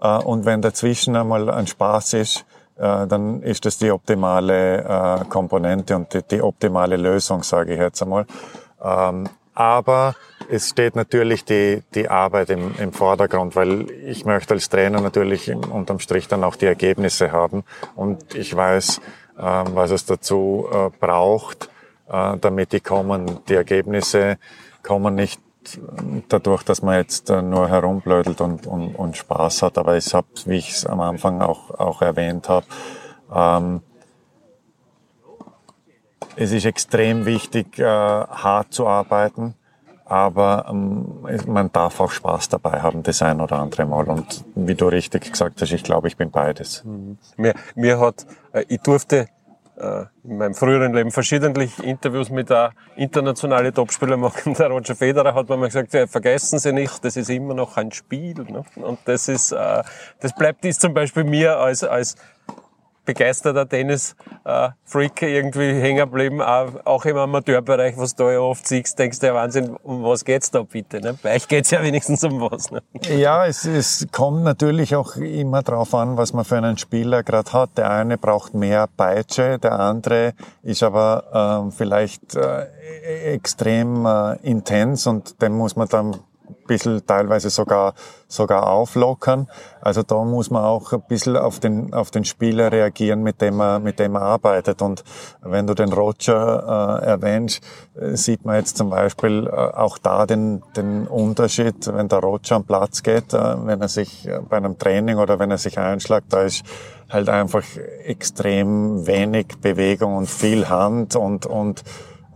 äh, und wenn dazwischen einmal ein Spaß ist, äh, dann ist das die optimale äh, Komponente und die, die optimale Lösung, sage ich jetzt einmal. Ähm, aber es steht natürlich die, die Arbeit im, im Vordergrund, weil ich möchte als Trainer natürlich unterm Strich dann auch die Ergebnisse haben und ich weiß, was es dazu äh, braucht, äh, damit die kommen. Die Ergebnisse kommen nicht dadurch, dass man jetzt äh, nur herumblödelt und, und, und Spaß hat, aber ich habe, wie ich es am Anfang auch, auch erwähnt habe, ähm, es ist extrem wichtig, äh, hart zu arbeiten, aber ähm, man darf auch Spaß dabei haben, das ein oder andere Mal. Und wie du richtig gesagt hast, ich glaube, ich bin beides.
Mir, mir hat, äh, ich durfte äh, in meinem früheren Leben verschiedentlich Interviews mit der internationalen Topspieler machen. Der Roger Federer hat mir gesagt, ja, vergessen Sie nicht, das ist immer noch ein Spiel. Ne? Und das ist, äh, das bleibt ist zum Beispiel mir als, als begeisterter Tennis-Freak irgendwie hängen geblieben, auch, im Amateurbereich, was du ja oft siehst, denkst du, ja Wahnsinn, um was geht's da bitte? Ne? Bei euch geht's ja wenigstens um was. Ne?
Ja, es, es kommt natürlich auch immer drauf an, was man für einen Spieler gerade hat. Der eine braucht mehr Peitsche, der andere ist aber ähm, vielleicht äh, e- extrem äh, intens und den muss man dann bisschen teilweise sogar sogar auflockern. Also da muss man auch ein bisschen auf den auf den Spieler reagieren, mit dem er mit dem er arbeitet. Und wenn du den Roger äh, erwähnst, äh, sieht man jetzt zum Beispiel äh, auch da den den Unterschied, wenn der Roger am Platz geht, äh, wenn er sich äh, bei einem Training oder wenn er sich einschlägt, da ist halt einfach extrem wenig Bewegung und viel Hand und und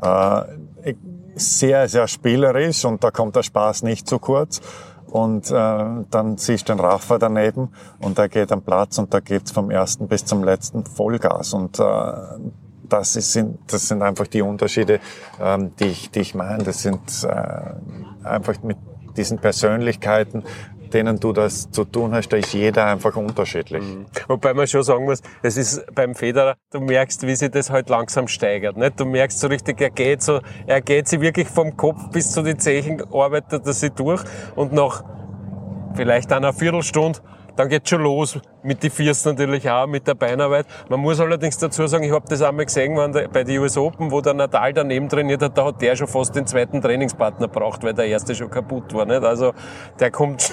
äh, sehr, sehr spielerisch und da kommt der Spaß nicht zu kurz. Und äh, dann siehst du den Rafa daneben und der geht am Platz und da geht's vom ersten bis zum letzten Vollgas. Und äh, das, ist, sind, das sind einfach die Unterschiede, ähm, die, ich, die ich meine. Das sind äh, einfach mit diesen Persönlichkeiten, denen du das zu tun hast, da ist jeder einfach unterschiedlich.
Wobei man schon sagen muss, es ist beim Federer, du merkst, wie sich das halt langsam steigert. Nicht? Du merkst so richtig, er geht so, er geht sich wirklich vom Kopf bis zu den Zechen, arbeitet er sich durch und nach vielleicht einer Viertelstunde, dann geht's schon los mit die Fiersten natürlich auch, mit der Beinarbeit. Man muss allerdings dazu sagen, ich habe das einmal gesehen der, bei den US Open, wo der Nadal daneben trainiert hat, da hat der schon fast den zweiten Trainingspartner braucht, weil der erste schon kaputt war. Nicht? Also der kommt,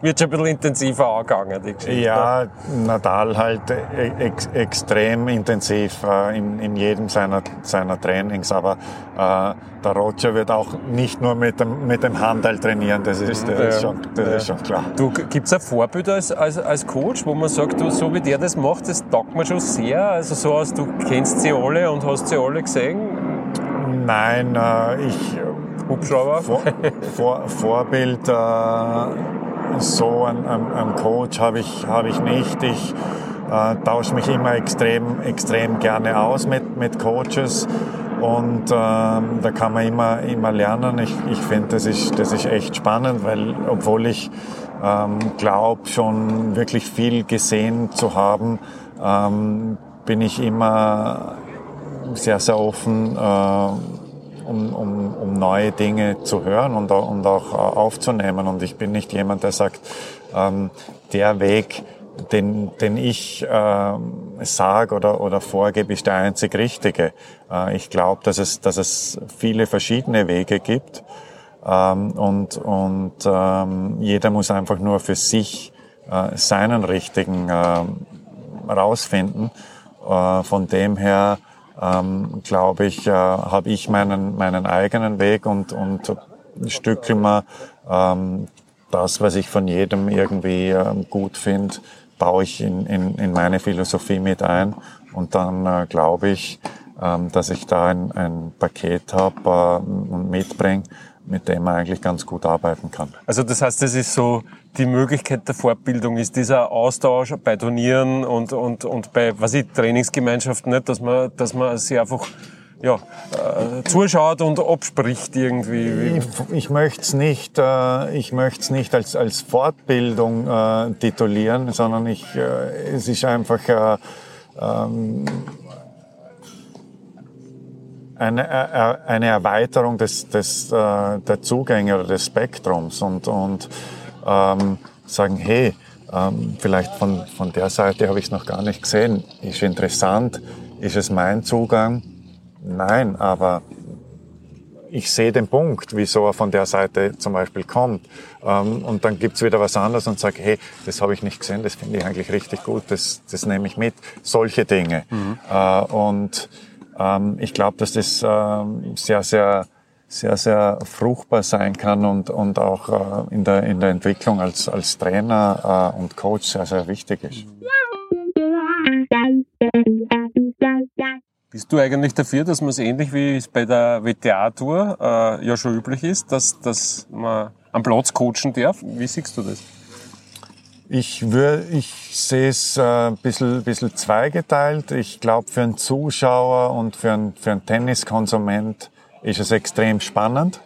wird schon ein bisschen intensiver angegangen, die Geschichte.
Ja, Nadal halt ex extrem intensiv äh, in, in jedem seiner, seiner Trainings, aber äh, der Roger wird auch nicht nur mit dem, mit dem Handel trainieren, das ist, das ist,
Ja,
schon, das
ja.
ist schon klar.
Du, gibt's ein Vorbild als, als, als Coach, wo man sagt, du, so wie der das macht, das taugt mir schon sehr? Also so aus, du kennst sie alle und hast sie alle gesehen?
Nein, äh, ich
Hubschrauber?
Vor, vor, Vorbild, äh, so ein, ein, ein Coach habe ich, habe ich nicht. Ich äh, tausche mich immer extrem, extrem gerne aus mit, mit Coaches und ähm, da kann man immer, immer lernen. Ich, ich finde, das ist, das ist echt spannend, weil obwohl ich ähm, glaube, schon wirklich viel gesehen zu haben, ähm, bin ich immer sehr, sehr offen, äh, um, um, um neue Dinge zu hören und, und auch äh, aufzunehmen. Und ich bin nicht jemand, der sagt, ähm, der Weg, den, den ich ähm, sage oder, oder vorgebe, ist der einzig richtige. Äh, ich glaube, dass es, dass es viele verschiedene Wege gibt. Ähm, und und ähm, jeder muss einfach nur für sich äh, seinen richtigen ähm, rausfinden. Äh, von dem her ähm, glaube ich, äh, habe ich meinen meinen eigenen Weg und und stückel mir ähm, das, was ich von jedem irgendwie ähm, gut finde, baue ich in, in, in meine Philosophie mit ein und dann äh, glaube ich, ähm, dass ich da ein, ein Paket habe äh, und mitbringe, mit dem man eigentlich ganz gut arbeiten kann.
Also das heißt, das ist so die Möglichkeit der Fortbildung, ist dieser Austausch bei Turnieren und, und, und bei was ich, Trainingsgemeinschaften, nicht, dass man, dass man sich einfach ja, äh, zuschaut und abspricht irgendwie.
Ich, ich möchte es nicht, äh, ich möchte nicht als, als Fortbildung äh, titulieren, sondern ich, äh, es ist einfach äh, ähm, eine, äh, eine Erweiterung des, des, äh, der Zugänge oder des Spektrums und, und ähm, sagen, hey, ähm, vielleicht von, von der Seite habe ich es noch gar nicht gesehen. Ist interessant. Ist es mein Zugang? Nein, aber ich sehe den Punkt, wieso er von der Seite zum Beispiel kommt. Ähm, und dann gibt's wieder was anderes und sage, hey, das habe ich nicht gesehen, das finde ich eigentlich richtig gut, das, das nehme ich mit. Solche Dinge. Mhm. Äh, und ähm, ich glaube, dass das ähm, sehr, sehr, sehr, sehr fruchtbar sein kann und, und auch äh, in, der, in der Entwicklung als, als Trainer äh, und Coach sehr, sehr wichtig ist.
Bist du eigentlich dafür, dass man es ähnlich wie es bei der WTA-Tour äh, ja schon üblich ist, dass, dass man am Platz coachen darf? Wie siehst du das?
Ich, würde, ich sehe es äh, ein bisschen, bisschen zweigeteilt. Ich glaube, für einen Zuschauer und für einen, für einen Tenniskonsument ist es extrem spannend,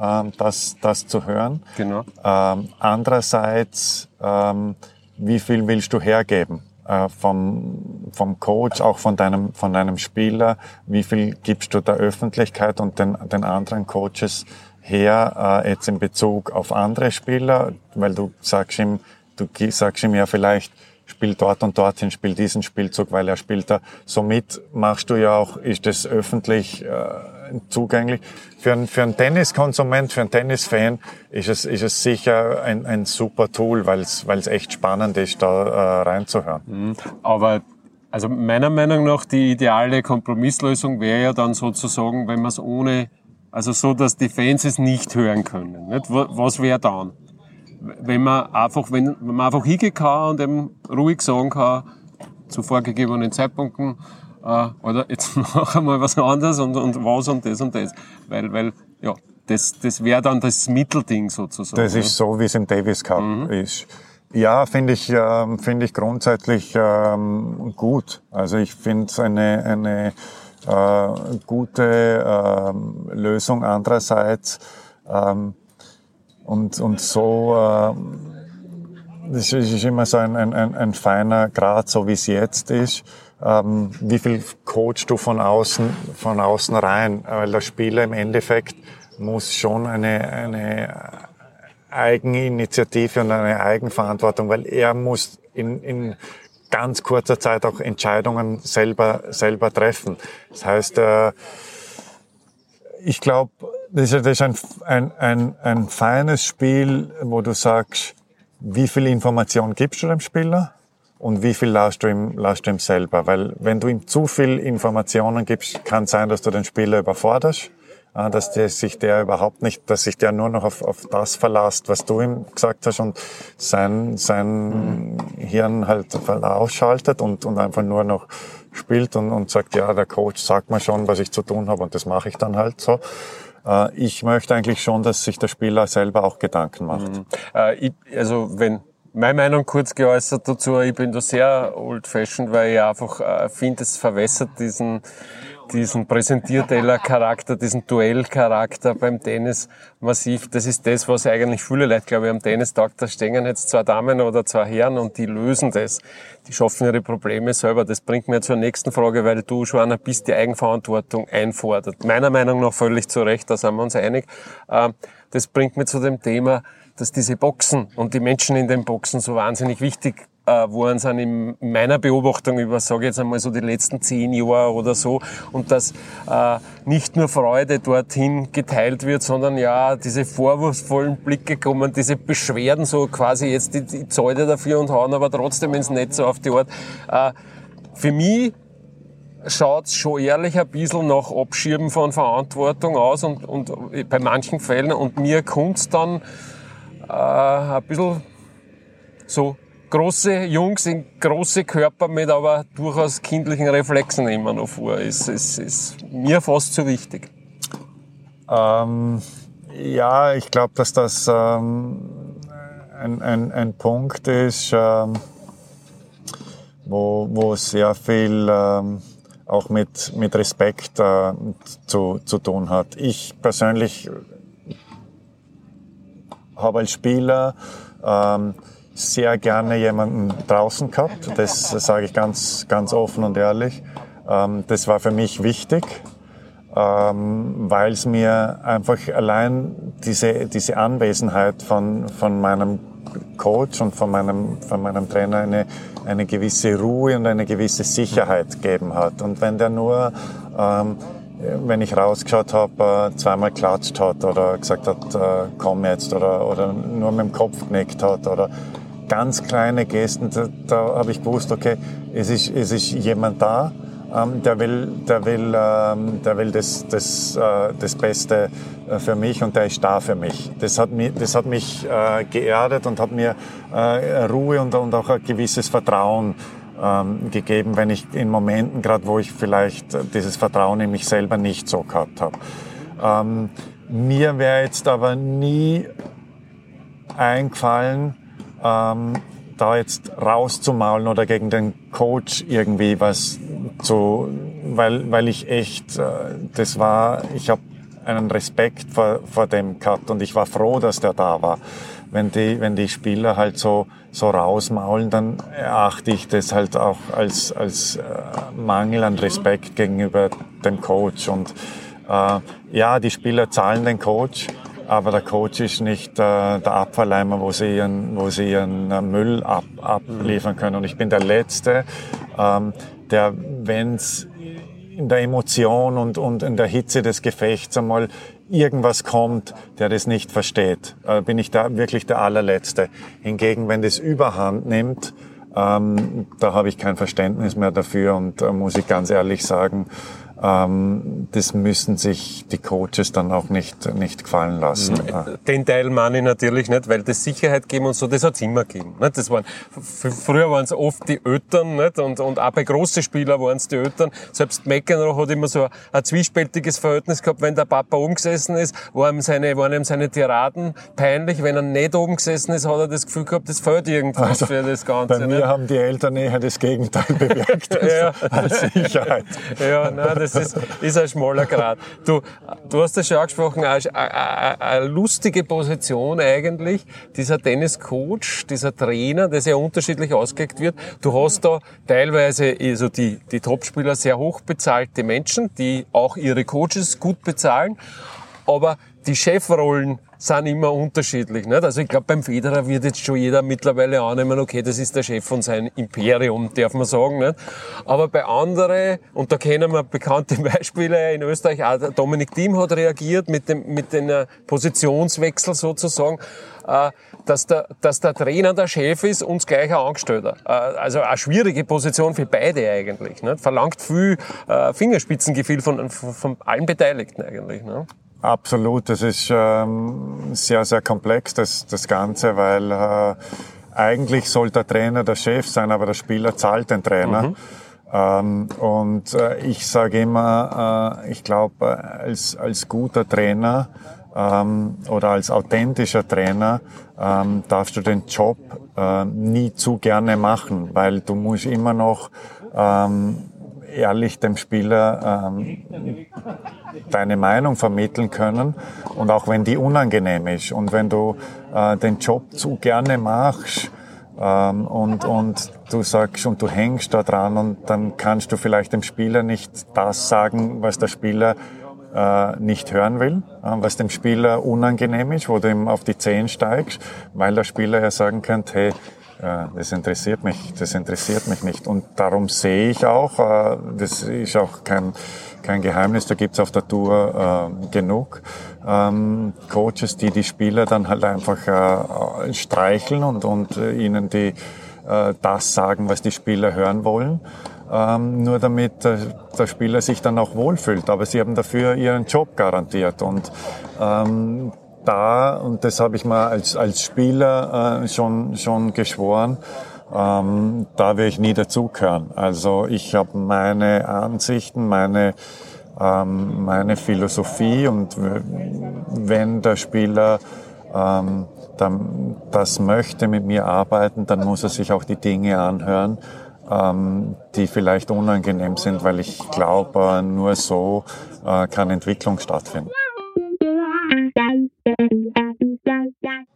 ähm, das, das zu hören.
Genau.
Ähm, andererseits, ähm, wie viel willst du hergeben? Äh, vom, vom Coach, auch von deinem, von deinem Spieler, wie viel gibst du der Öffentlichkeit und den, den anderen Coaches her, äh, jetzt in Bezug auf andere Spieler, weil du sagst ihm, du sagst ihm ja vielleicht, spiel dort und dorthin, spiel diesen Spielzug, weil er spielt da. Somit machst du ja auch, ist das öffentlich äh, zugänglich. Für, einen, für einen Tenniskonsument, für einen Tennisfan ist es, ist es sicher ein, ein super Tool, weil es, echt spannend ist, da äh, reinzuhören.
Mhm. Aber also meiner Meinung nach die ideale Kompromisslösung wäre ja dann sozusagen, wenn man es ohne, also so, dass die Fans es nicht hören können. Nicht? Was wäre dann? wenn man einfach, wenn man einfach hingehen kann und eben ruhig sagen kann, zu vorgegebenen Zeitpunkten, äh, oder jetzt noch einmal was anderes und, und was und das und das. Weil, weil, ja, das, das wäre dann das Mittelding sozusagen.
Das ist so, wie es im Davis Cup mhm. ist. Ja, finde ich, äh, finde ich grundsätzlich ähm, gut. Also ich finde es eine, eine äh, gute äh, Lösung. Andererseits, ähm, und, und so, äh, das ist immer so ein, ein, ein feiner Grad, so wie es jetzt ist. Ähm, wie viel coachst du von außen, von außen rein? Weil der Spieler im Endeffekt muss schon eine, eine Eigeninitiative und eine Eigenverantwortung, weil er muss in, in ganz kurzer Zeit auch Entscheidungen selber, selber treffen. Das heißt, äh, ich glaube, das ist ein, ein, ein, ein feines Spiel, wo du sagst, wie viel Information gibst du dem Spieler und wie viel du ihm selber. Weil wenn du ihm zu viel Informationen gibst, kann sein, dass du den Spieler überforderst, dass der, sich der überhaupt nicht, dass sich der nur noch auf, auf das verlässt, was du ihm gesagt hast und sein, sein Hirn halt ausschaltet und, und einfach nur noch spielt und, und sagt, ja, der Coach sagt mir schon, was ich zu tun habe und das mache ich dann halt so. Äh, ich möchte eigentlich schon, dass sich der Spieler selber auch Gedanken macht. Mhm.
Äh, ich, also wenn meine Meinung kurz geäußert dazu, ich bin da sehr old-fashioned, weil ich einfach äh, finde, es verwässert diesen diesen Präsentierteller-Charakter, diesen Duell-Charakter beim Tennis massiv. Das ist das, was eigentlich viele Leute, glaube ich, am Tennis-Tag, da stehen jetzt zwei Damen oder zwei Herren und die lösen das. Die schaffen ihre Probleme selber. Das bringt mir zur nächsten Frage, weil du einer bist, die Eigenverantwortung einfordert. Meiner Meinung nach völlig zu Recht, da sind wir uns einig. Ähm, das bringt mir zu dem Thema, dass diese Boxen und die Menschen in den Boxen so wahnsinnig wichtig äh, waren sind in meiner Beobachtung über, sage jetzt einmal so die letzten zehn Jahre oder so, und dass äh, nicht nur Freude dorthin geteilt wird, sondern ja diese vorwurfsvollen Blicke kommen, diese Beschwerden so quasi jetzt die, die Zäune dafür und hauen aber trotzdem ins Netz auf die Art. Äh, für mich schaut's schon ehrlich ein bisschen nach Abschieben von Verantwortung aus und, und bei manchen Fällen und mir kommt's dann äh, ein bisschen so große Jungs in große Körper mit aber durchaus kindlichen Reflexen immer noch vor. Ist, ist, ist mir fast zu wichtig.
Ähm, ja, ich glaube, dass das ähm, ein, ein, ein Punkt ist, ähm, wo, wo sehr viel ähm, auch mit, mit Respekt äh, zu, zu tun hat. Ich persönlich habe als Spieler ähm, sehr gerne jemanden draußen gehabt. Das sage ich ganz, ganz offen und ehrlich. Ähm, das war für mich wichtig, ähm, weil es mir einfach allein diese, diese Anwesenheit von, von meinem Coach und von meinem, von meinem Trainer eine, eine gewisse Ruhe und eine gewisse Sicherheit gegeben hat. Und wenn der nur, ähm, wenn ich rausgeschaut habe, äh, zweimal klatscht hat oder gesagt hat, äh, komm jetzt oder, oder nur mit dem Kopf genickt hat oder ganz kleine Gesten, da, da habe ich gewusst, okay, es ist, es ist jemand da, ähm, der will, der will, ähm, der will das, das, äh, das Beste äh, für mich und der ist da für mich. Das hat mich, das hat mich äh, geerdet und hat mir äh, Ruhe und, und auch ein gewisses Vertrauen ähm, gegeben, wenn ich in Momenten, gerade wo ich vielleicht dieses Vertrauen in mich selber nicht so gehabt habe. Ähm, mir wäre jetzt aber nie eingefallen, ähm, da jetzt rauszumaulen oder gegen den Coach irgendwie was zu, weil, weil ich echt, äh, das war, ich habe einen Respekt vor, vor dem gehabt und ich war froh, dass der da war. Wenn die, wenn die Spieler halt so, so rausmaulen, dann erachte ich das halt auch als, als äh, Mangel an Respekt gegenüber dem Coach. Und äh, ja, die Spieler zahlen den Coach, aber der Coach ist nicht äh, der Abfalleimer, wo sie ihren, wo sie ihren äh, Müll ab, abliefern können. Und ich bin der Letzte, ähm, der, wenn's in der Emotion und, und in der Hitze des Gefechts einmal irgendwas kommt, der das nicht versteht, äh, bin ich da wirklich der allerletzte. Hingegen, wenn das Überhand nimmt, ähm, da habe ich kein Verständnis mehr dafür und äh, muss ich ganz ehrlich sagen, das müssen sich die Coaches dann auch nicht, nicht gefallen lassen.
Den Teil meine ich natürlich nicht, weil das Sicherheit geben und so, das hat's immer gegeben. Nicht? Das waren, früher waren es oft die Eltern nicht? Und, und auch bei großen Spielern waren es die Eltern. Selbst McEnroe hat immer so ein, zwiespältiges Verhältnis gehabt, wenn der Papa umgesessen ist, waren ihm seine, waren ihm seine Tiraden peinlich. Wenn er nicht oben gesessen ist, hat er das Gefühl gehabt, das fehlt irgendwas also, für das Ganze.
Bei mir nicht? haben die Eltern eher das Gegenteil bewirkt
ja.
als Sicherheit.
ja, nein, das ist, ist ein schmaler Grad. Du, du hast das schon angesprochen, eine, eine, eine lustige Position eigentlich, dieser Tenniscoach, dieser Trainer, der sehr unterschiedlich ausgelegt wird. Du hast da teilweise also die, die Topspieler sehr hoch bezahlte Menschen, die auch ihre Coaches gut bezahlen, aber die Chefrollen sind immer unterschiedlich. Nicht? Also ich glaube, beim Federer wird jetzt schon jeder mittlerweile annehmen, okay, das ist der Chef von seinem Imperium, darf man sagen. Nicht? Aber bei anderen, und da kennen wir bekannte Beispiele in Österreich, auch Dominik Thiem hat reagiert mit dem mit dem Positionswechsel sozusagen, äh, dass der, dass der Trainer der Chef ist und gleich ein Angestellter. Äh, also eine schwierige Position für beide eigentlich. Nicht? Verlangt viel äh, Fingerspitzengefühl von, von, von allen Beteiligten eigentlich. Nicht?
Absolut, das ist ähm, sehr, sehr komplex, das, das Ganze, weil äh, eigentlich sollte der Trainer der Chef sein, aber der Spieler zahlt den Trainer. Mhm. Ähm, und äh, ich sage immer, äh, ich glaube, als, als guter Trainer ähm, oder als authentischer Trainer ähm, darfst du den Job äh, nie zu gerne machen, weil du musst immer noch ähm, ehrlich dem Spieler ähm, deine Meinung vermitteln können. Und auch wenn die unangenehm ist und wenn du äh, den Job zu gerne machst ähm, und, und du sagst und du hängst da dran und dann kannst du vielleicht dem Spieler nicht das sagen, was der Spieler äh, nicht hören will, äh, was dem Spieler unangenehm ist, wo du ihm auf die Zehen steigst, weil der Spieler ja sagen könnte, hey, das interessiert mich, das interessiert mich nicht. Und darum sehe ich auch, äh, das ist auch kein, kein Geheimnis, da gibt's auf der Tour äh, genug ähm, Coaches, die die Spieler dann halt einfach äh, streicheln und, und äh, ihnen die, äh, das sagen, was die Spieler hören wollen. Ähm, nur damit äh, der Spieler sich dann auch wohlfühlt. Aber sie haben dafür ihren Job garantiert. Und ähm, da, und das habe ich mal als, als Spieler äh, schon, schon geschworen, ähm, da will ich nie dazugehören. Also ich habe meine Ansichten, meine ähm, meine Philosophie und wenn der Spieler ähm, dann das möchte mit mir arbeiten, dann muss er sich auch die Dinge anhören, ähm, die vielleicht unangenehm sind, weil ich glaube, nur so äh, kann Entwicklung stattfinden.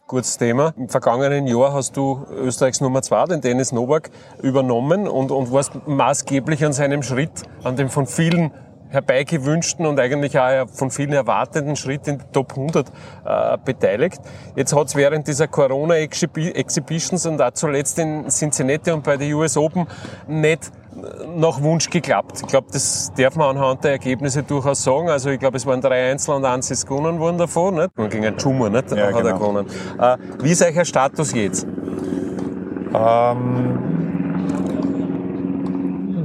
Kurzes Thema. Im vergangenen Jahr hast du Österreichs Nummer 2, den Dennis Novak, übernommen und, und warst maßgeblich an seinem Schritt, an dem von vielen herbeigewünschten und eigentlich auch von vielen erwarteten Schritt in die Top 100 äh, beteiligt. Jetzt hat es während dieser Corona-Exhibitions und auch zuletzt in Cincinnati und bei der US Open nicht nach Wunsch geklappt. Ich glaube, das darf man anhand der Ergebnisse durchaus sagen. Also ich glaube, es waren drei Einzel und eins ist gewonnen worden davon. Nicht? Und gegen einen Schumer nicht? Ja, hat genau. er gewonnen. Äh, wie ist euer Status jetzt?
Ähm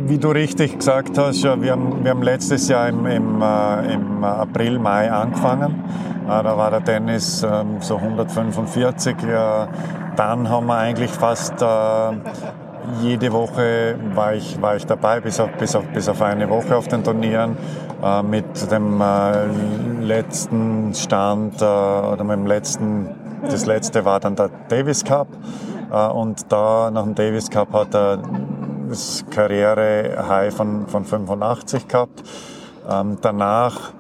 wie du richtig gesagt hast, ja, wir, haben, wir haben letztes Jahr im, im, äh, im April, Mai angefangen. Äh, da war der Tennis ähm, so 145. Äh, dann haben wir eigentlich fast äh, jede Woche war ich, war ich dabei, bis auf, bis, auf, bis auf eine Woche auf den Turnieren. Äh, mit dem äh, letzten Stand oder mit dem letzten, das letzte war dann der Davis Cup. und da nach dem Davis Cup hat er das Karriere-High von, von 85 gehabt. Ähm, danach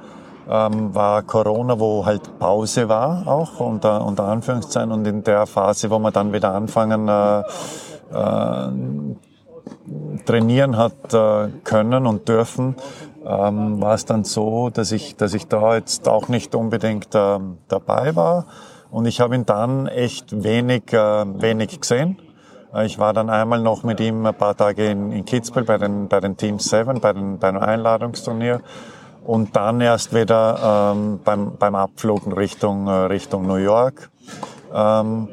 ähm, war Corona, wo halt Pause war, auch unter, unter Anführungszeichen. Und in der Phase, wo man dann wieder anfangen äh, äh, trainieren hat äh, können und dürfen, ähm, war es dann so, dass ich, dass ich da jetzt auch nicht unbedingt äh, dabei war. Und ich habe ihn dann echt wenig, äh, wenig gesehen. Äh, ich war dann einmal noch mit ihm ein paar Tage in, in Kitzbühel bei den, bei den Team 7, bei, den, bei einem Einladungsturnier. Und dann erst wieder ähm, beim, beim Abflug Richtung, äh, Richtung New York. Ähm,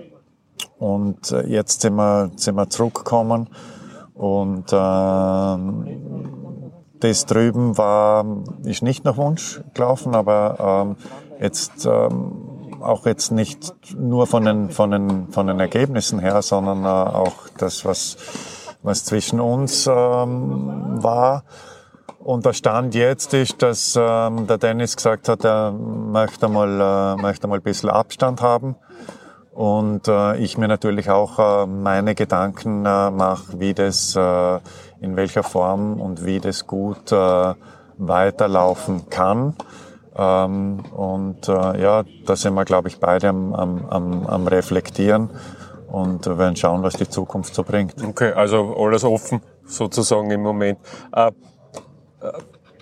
und äh, jetzt sind wir, sind wir zurückgekommen. Und ähm, das drüben war, ist nicht nach Wunsch gelaufen, aber ähm, jetzt ähm, auch jetzt nicht nur von den, von den, von den Ergebnissen her, sondern äh, auch das, was, was zwischen uns ähm, war. Und der Stand jetzt ist, dass ähm, der Dennis gesagt hat, er möchte mal, äh, möchte mal ein bisschen Abstand haben. Und äh, ich mir natürlich auch äh, meine Gedanken äh, mache, wie das, äh, in welcher Form und wie das gut äh, weiterlaufen kann. Ähm, und äh, ja, da sind wir, glaube ich, beide am, am, am Reflektieren und werden schauen, was die Zukunft so bringt.
Okay, also alles offen sozusagen im Moment. Äh, äh,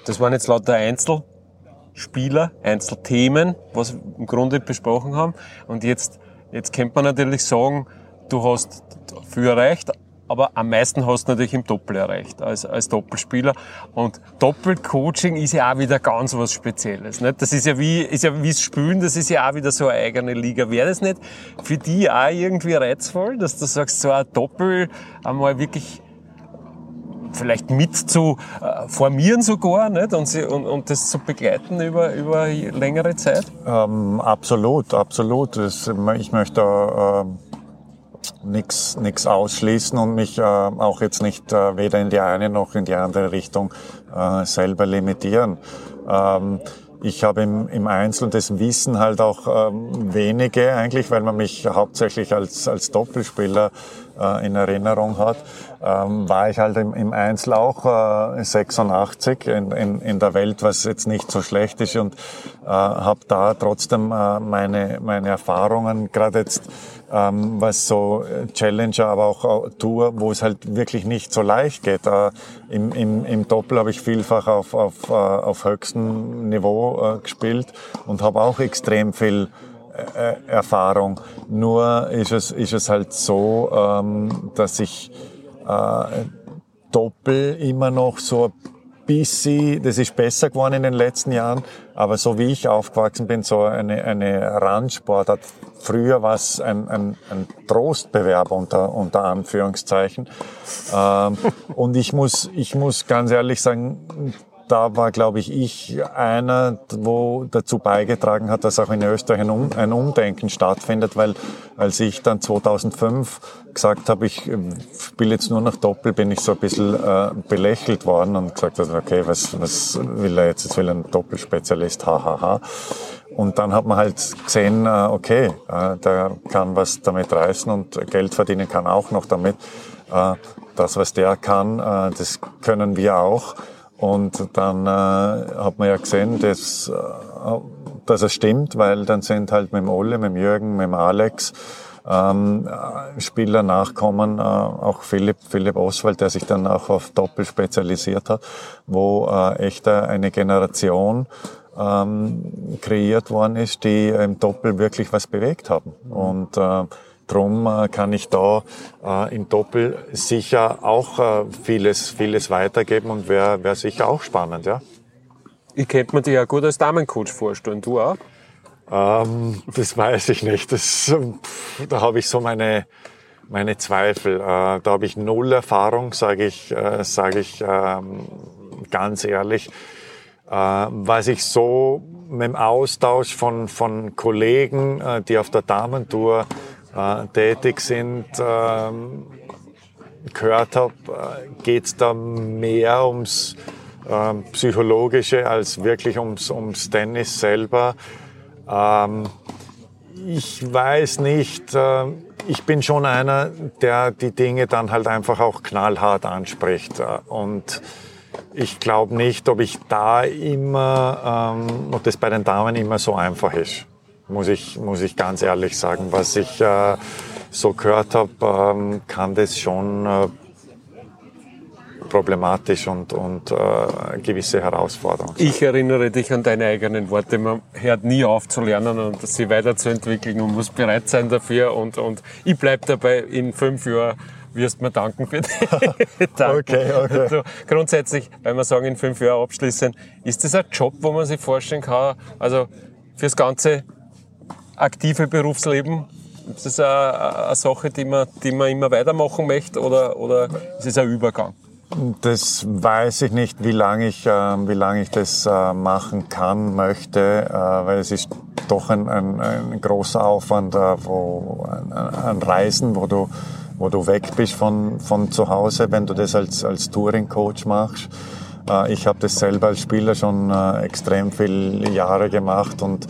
das waren jetzt lauter Einzelspieler, Einzelthemen, was wir im Grunde besprochen haben. Und jetzt, jetzt könnte man natürlich sagen, du hast viel erreicht, aber am meisten hast du natürlich im Doppel erreicht, als, als Doppelspieler. Und Doppelcoaching ist ja auch wieder ganz was Spezielles. Nicht? Das ist ja wie, ist ja wie das Spülen, das ist ja auch wieder so eine eigene Liga. Wäre das nicht für die auch irgendwie reizvoll, dass du sagst, so ein Doppel einmal wirklich vielleicht mit zu äh, formieren sogar nicht? Und, sie, und, und das zu begleiten über, über längere Zeit?
Ähm, absolut, absolut. Das, ich möchte äh, nichts ausschließen und mich äh, auch jetzt nicht äh, weder in die eine noch in die andere Richtung äh, selber limitieren. Ähm, ich habe im, im Einzel das Wissen halt auch ähm, wenige eigentlich, weil man mich hauptsächlich als, als Doppelspieler äh, in Erinnerung hat, ähm, war ich halt im, im Einzel auch äh, 86 in, in, in der Welt, was jetzt nicht so schlecht ist und äh, habe da trotzdem äh, meine, meine Erfahrungen, gerade jetzt ähm, was so Challenger, aber auch Tour, wo es halt wirklich nicht so leicht geht. Äh, im, im, Im Doppel habe ich vielfach auf, auf, äh, auf höchstem Niveau äh, gespielt und habe auch extrem viel äh, Erfahrung. Nur ist es, ist es halt so, ähm, dass ich äh, Doppel immer noch so ein bisschen, das ist besser geworden in den letzten Jahren, aber so wie ich aufgewachsen bin, so eine, eine Randsportart. Früher war es ein, ein, ein Trostbewerb unter, unter Anführungszeichen. Ähm, und ich muss, ich muss ganz ehrlich sagen, da war, glaube ich, ich einer, wo dazu beigetragen hat, dass auch in Österreich ein, um ein Umdenken stattfindet, weil als ich dann 2005 gesagt habe, ich spiele jetzt nur noch Doppel, bin ich so ein bisschen äh, belächelt worden und gesagt, also, okay, was, was will er jetzt? Jetzt will ein Doppelspezialist, hahaha. Ha, ha. Und dann hat man halt gesehen, äh, okay, äh, der kann was damit reißen und Geld verdienen kann auch noch damit. Äh, das, was der kann, das können wir auch. Und dann hat man ja gesehen, dass, dass es stimmt, weil dann sind halt mit dem Olle, mit dem Jürgen, mit dem Alex ähm, Spieler nachkommen, auch Philipp, Philipp Oswald, der sich dann auch auf Doppel spezialisiert hat, wo echt eine Generation ähm, kreiert worden ist, die im Doppel wirklich was bewegt haben. Und äh, Drum äh, kann ich da äh, im Doppel sicher auch äh, vieles, vieles weitergeben und wäre wär sicher auch spannend, ja.
Ich könnte mir dich ja gut als Damencoach vorstellen, du auch?
Ähm, das weiß ich nicht. Das, da habe ich so meine, meine Zweifel. Äh, da habe ich null Erfahrung, sage ich, äh, sag ich ähm, ganz ehrlich. Äh, was ich so mit dem Austausch von, von Kollegen, äh, die auf der Damentour äh, tätig sind, ähm, gehört habe, geht es da mehr ums ähm, Psychologische als wirklich ums, ums Tennis selber. Ähm, ich weiß nicht, ich bin schon einer, der die Dinge dann halt einfach auch knallhart anspricht. Und ich glaube nicht, ob ich da immer, ähm, ob das bei den Damen immer so einfach ist. Muss ich, muss ich ganz ehrlich sagen. Was ich äh, so gehört habe, ähm, kann das schon äh, problematisch und, und äh, gewisse Herausforderungen.
Ich erinnere dich an deine eigenen Worte. Man hört nie auf zu lernen und sie weiterzuentwickeln und muss bereit sein dafür. Und, und ich bleib dabei in fünf Jahren wirst mir danken für die Danken. Okay, okay. Also grundsätzlich, wenn wir sagen, in fünf Jahren abschließen, ist das ein Job, wo man sich vorstellen kann, also fürs ganze aktive Berufsleben, ist das eine, eine Sache, die man, die man immer weitermachen möchte oder, oder ist es ein Übergang?
Das weiß ich nicht, wie lange ich, äh, wie ich das äh, machen kann, möchte, äh, weil es ist doch ein, ein, ein großer Aufwand, äh, wo, ein, ein Reisen, wo du wo du weg bist von, von zu Hause, wenn du das als, als Touring-Coach machst. Äh, ich habe das selber als Spieler schon äh, extrem viele Jahre gemacht und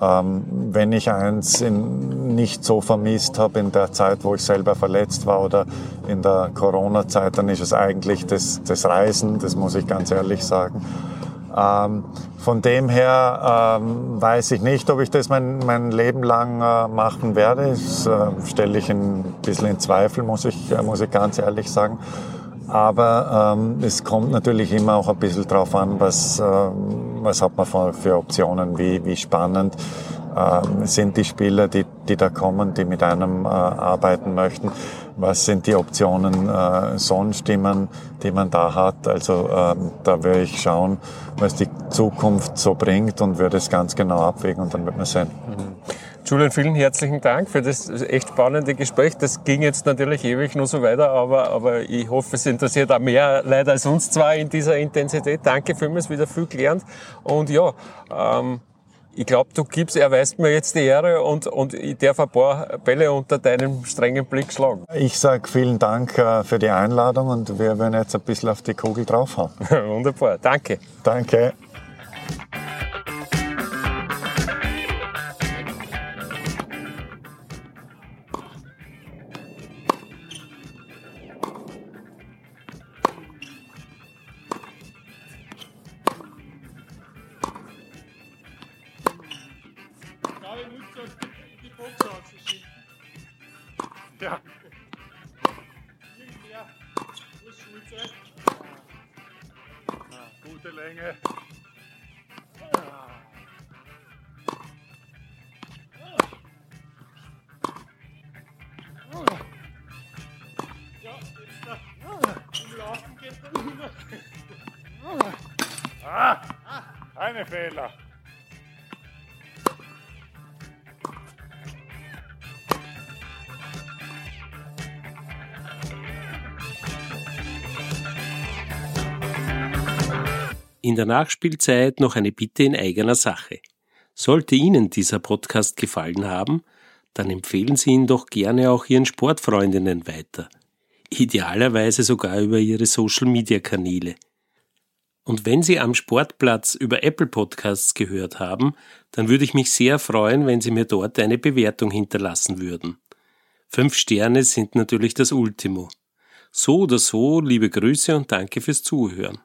ähm, wenn ich eins in, nicht so vermisst habe in der Zeit, wo ich selber verletzt war oder in der Corona-Zeit, dann ist es eigentlich das, das Reisen, das muss ich ganz ehrlich sagen. Ähm, von dem her ähm, weiß ich nicht, ob ich das mein, mein Leben lang äh, machen werde. Das äh, stelle ich ein bisschen in Zweifel, muss ich, äh, muss ich ganz ehrlich sagen. Aber ähm, es kommt natürlich immer auch ein bisschen drauf an, was, äh, was hat man für, für Optionen, wie, wie spannend äh, sind die Spieler, die, die da kommen, die mit einem äh, arbeiten möchten was sind die Optionen äh, sonst, die man, die man da hat. Also ähm, da würde ich schauen, was die Zukunft so bringt und würde es ganz genau abwägen und dann wird man sehen. Mhm.
Julian, vielen herzlichen Dank für das echt spannende Gespräch. Das ging jetzt natürlich ewig nur so weiter, aber, aber ich hoffe, es interessiert auch mehr Leute als uns zwei in dieser Intensität. Danke vielmals, wieder viel gelernt. Und ja, ähm, ich glaube, du gibst, erweist mir jetzt die Ehre und, und ich darf ein paar Bälle unter deinem strengen Blick schlagen.
Ich sage vielen Dank äh, für die Einladung und wir werden jetzt ein bisschen auf die Kugel draufhauen.
Wunderbar, danke.
Danke.
In der Nachspielzeit noch eine Bitte in eigener Sache. Sollte Ihnen dieser Podcast gefallen haben, dann empfehlen Sie ihn doch gerne auch Ihren Sportfreundinnen weiter. Idealerweise sogar über Ihre Social-Media-Kanäle. Und wenn Sie am Sportplatz über Apple Podcasts gehört haben, dann würde ich mich sehr freuen, wenn Sie mir dort eine Bewertung hinterlassen würden. Fünf Sterne sind natürlich das Ultimo. So oder so, liebe Grüße und danke fürs Zuhören.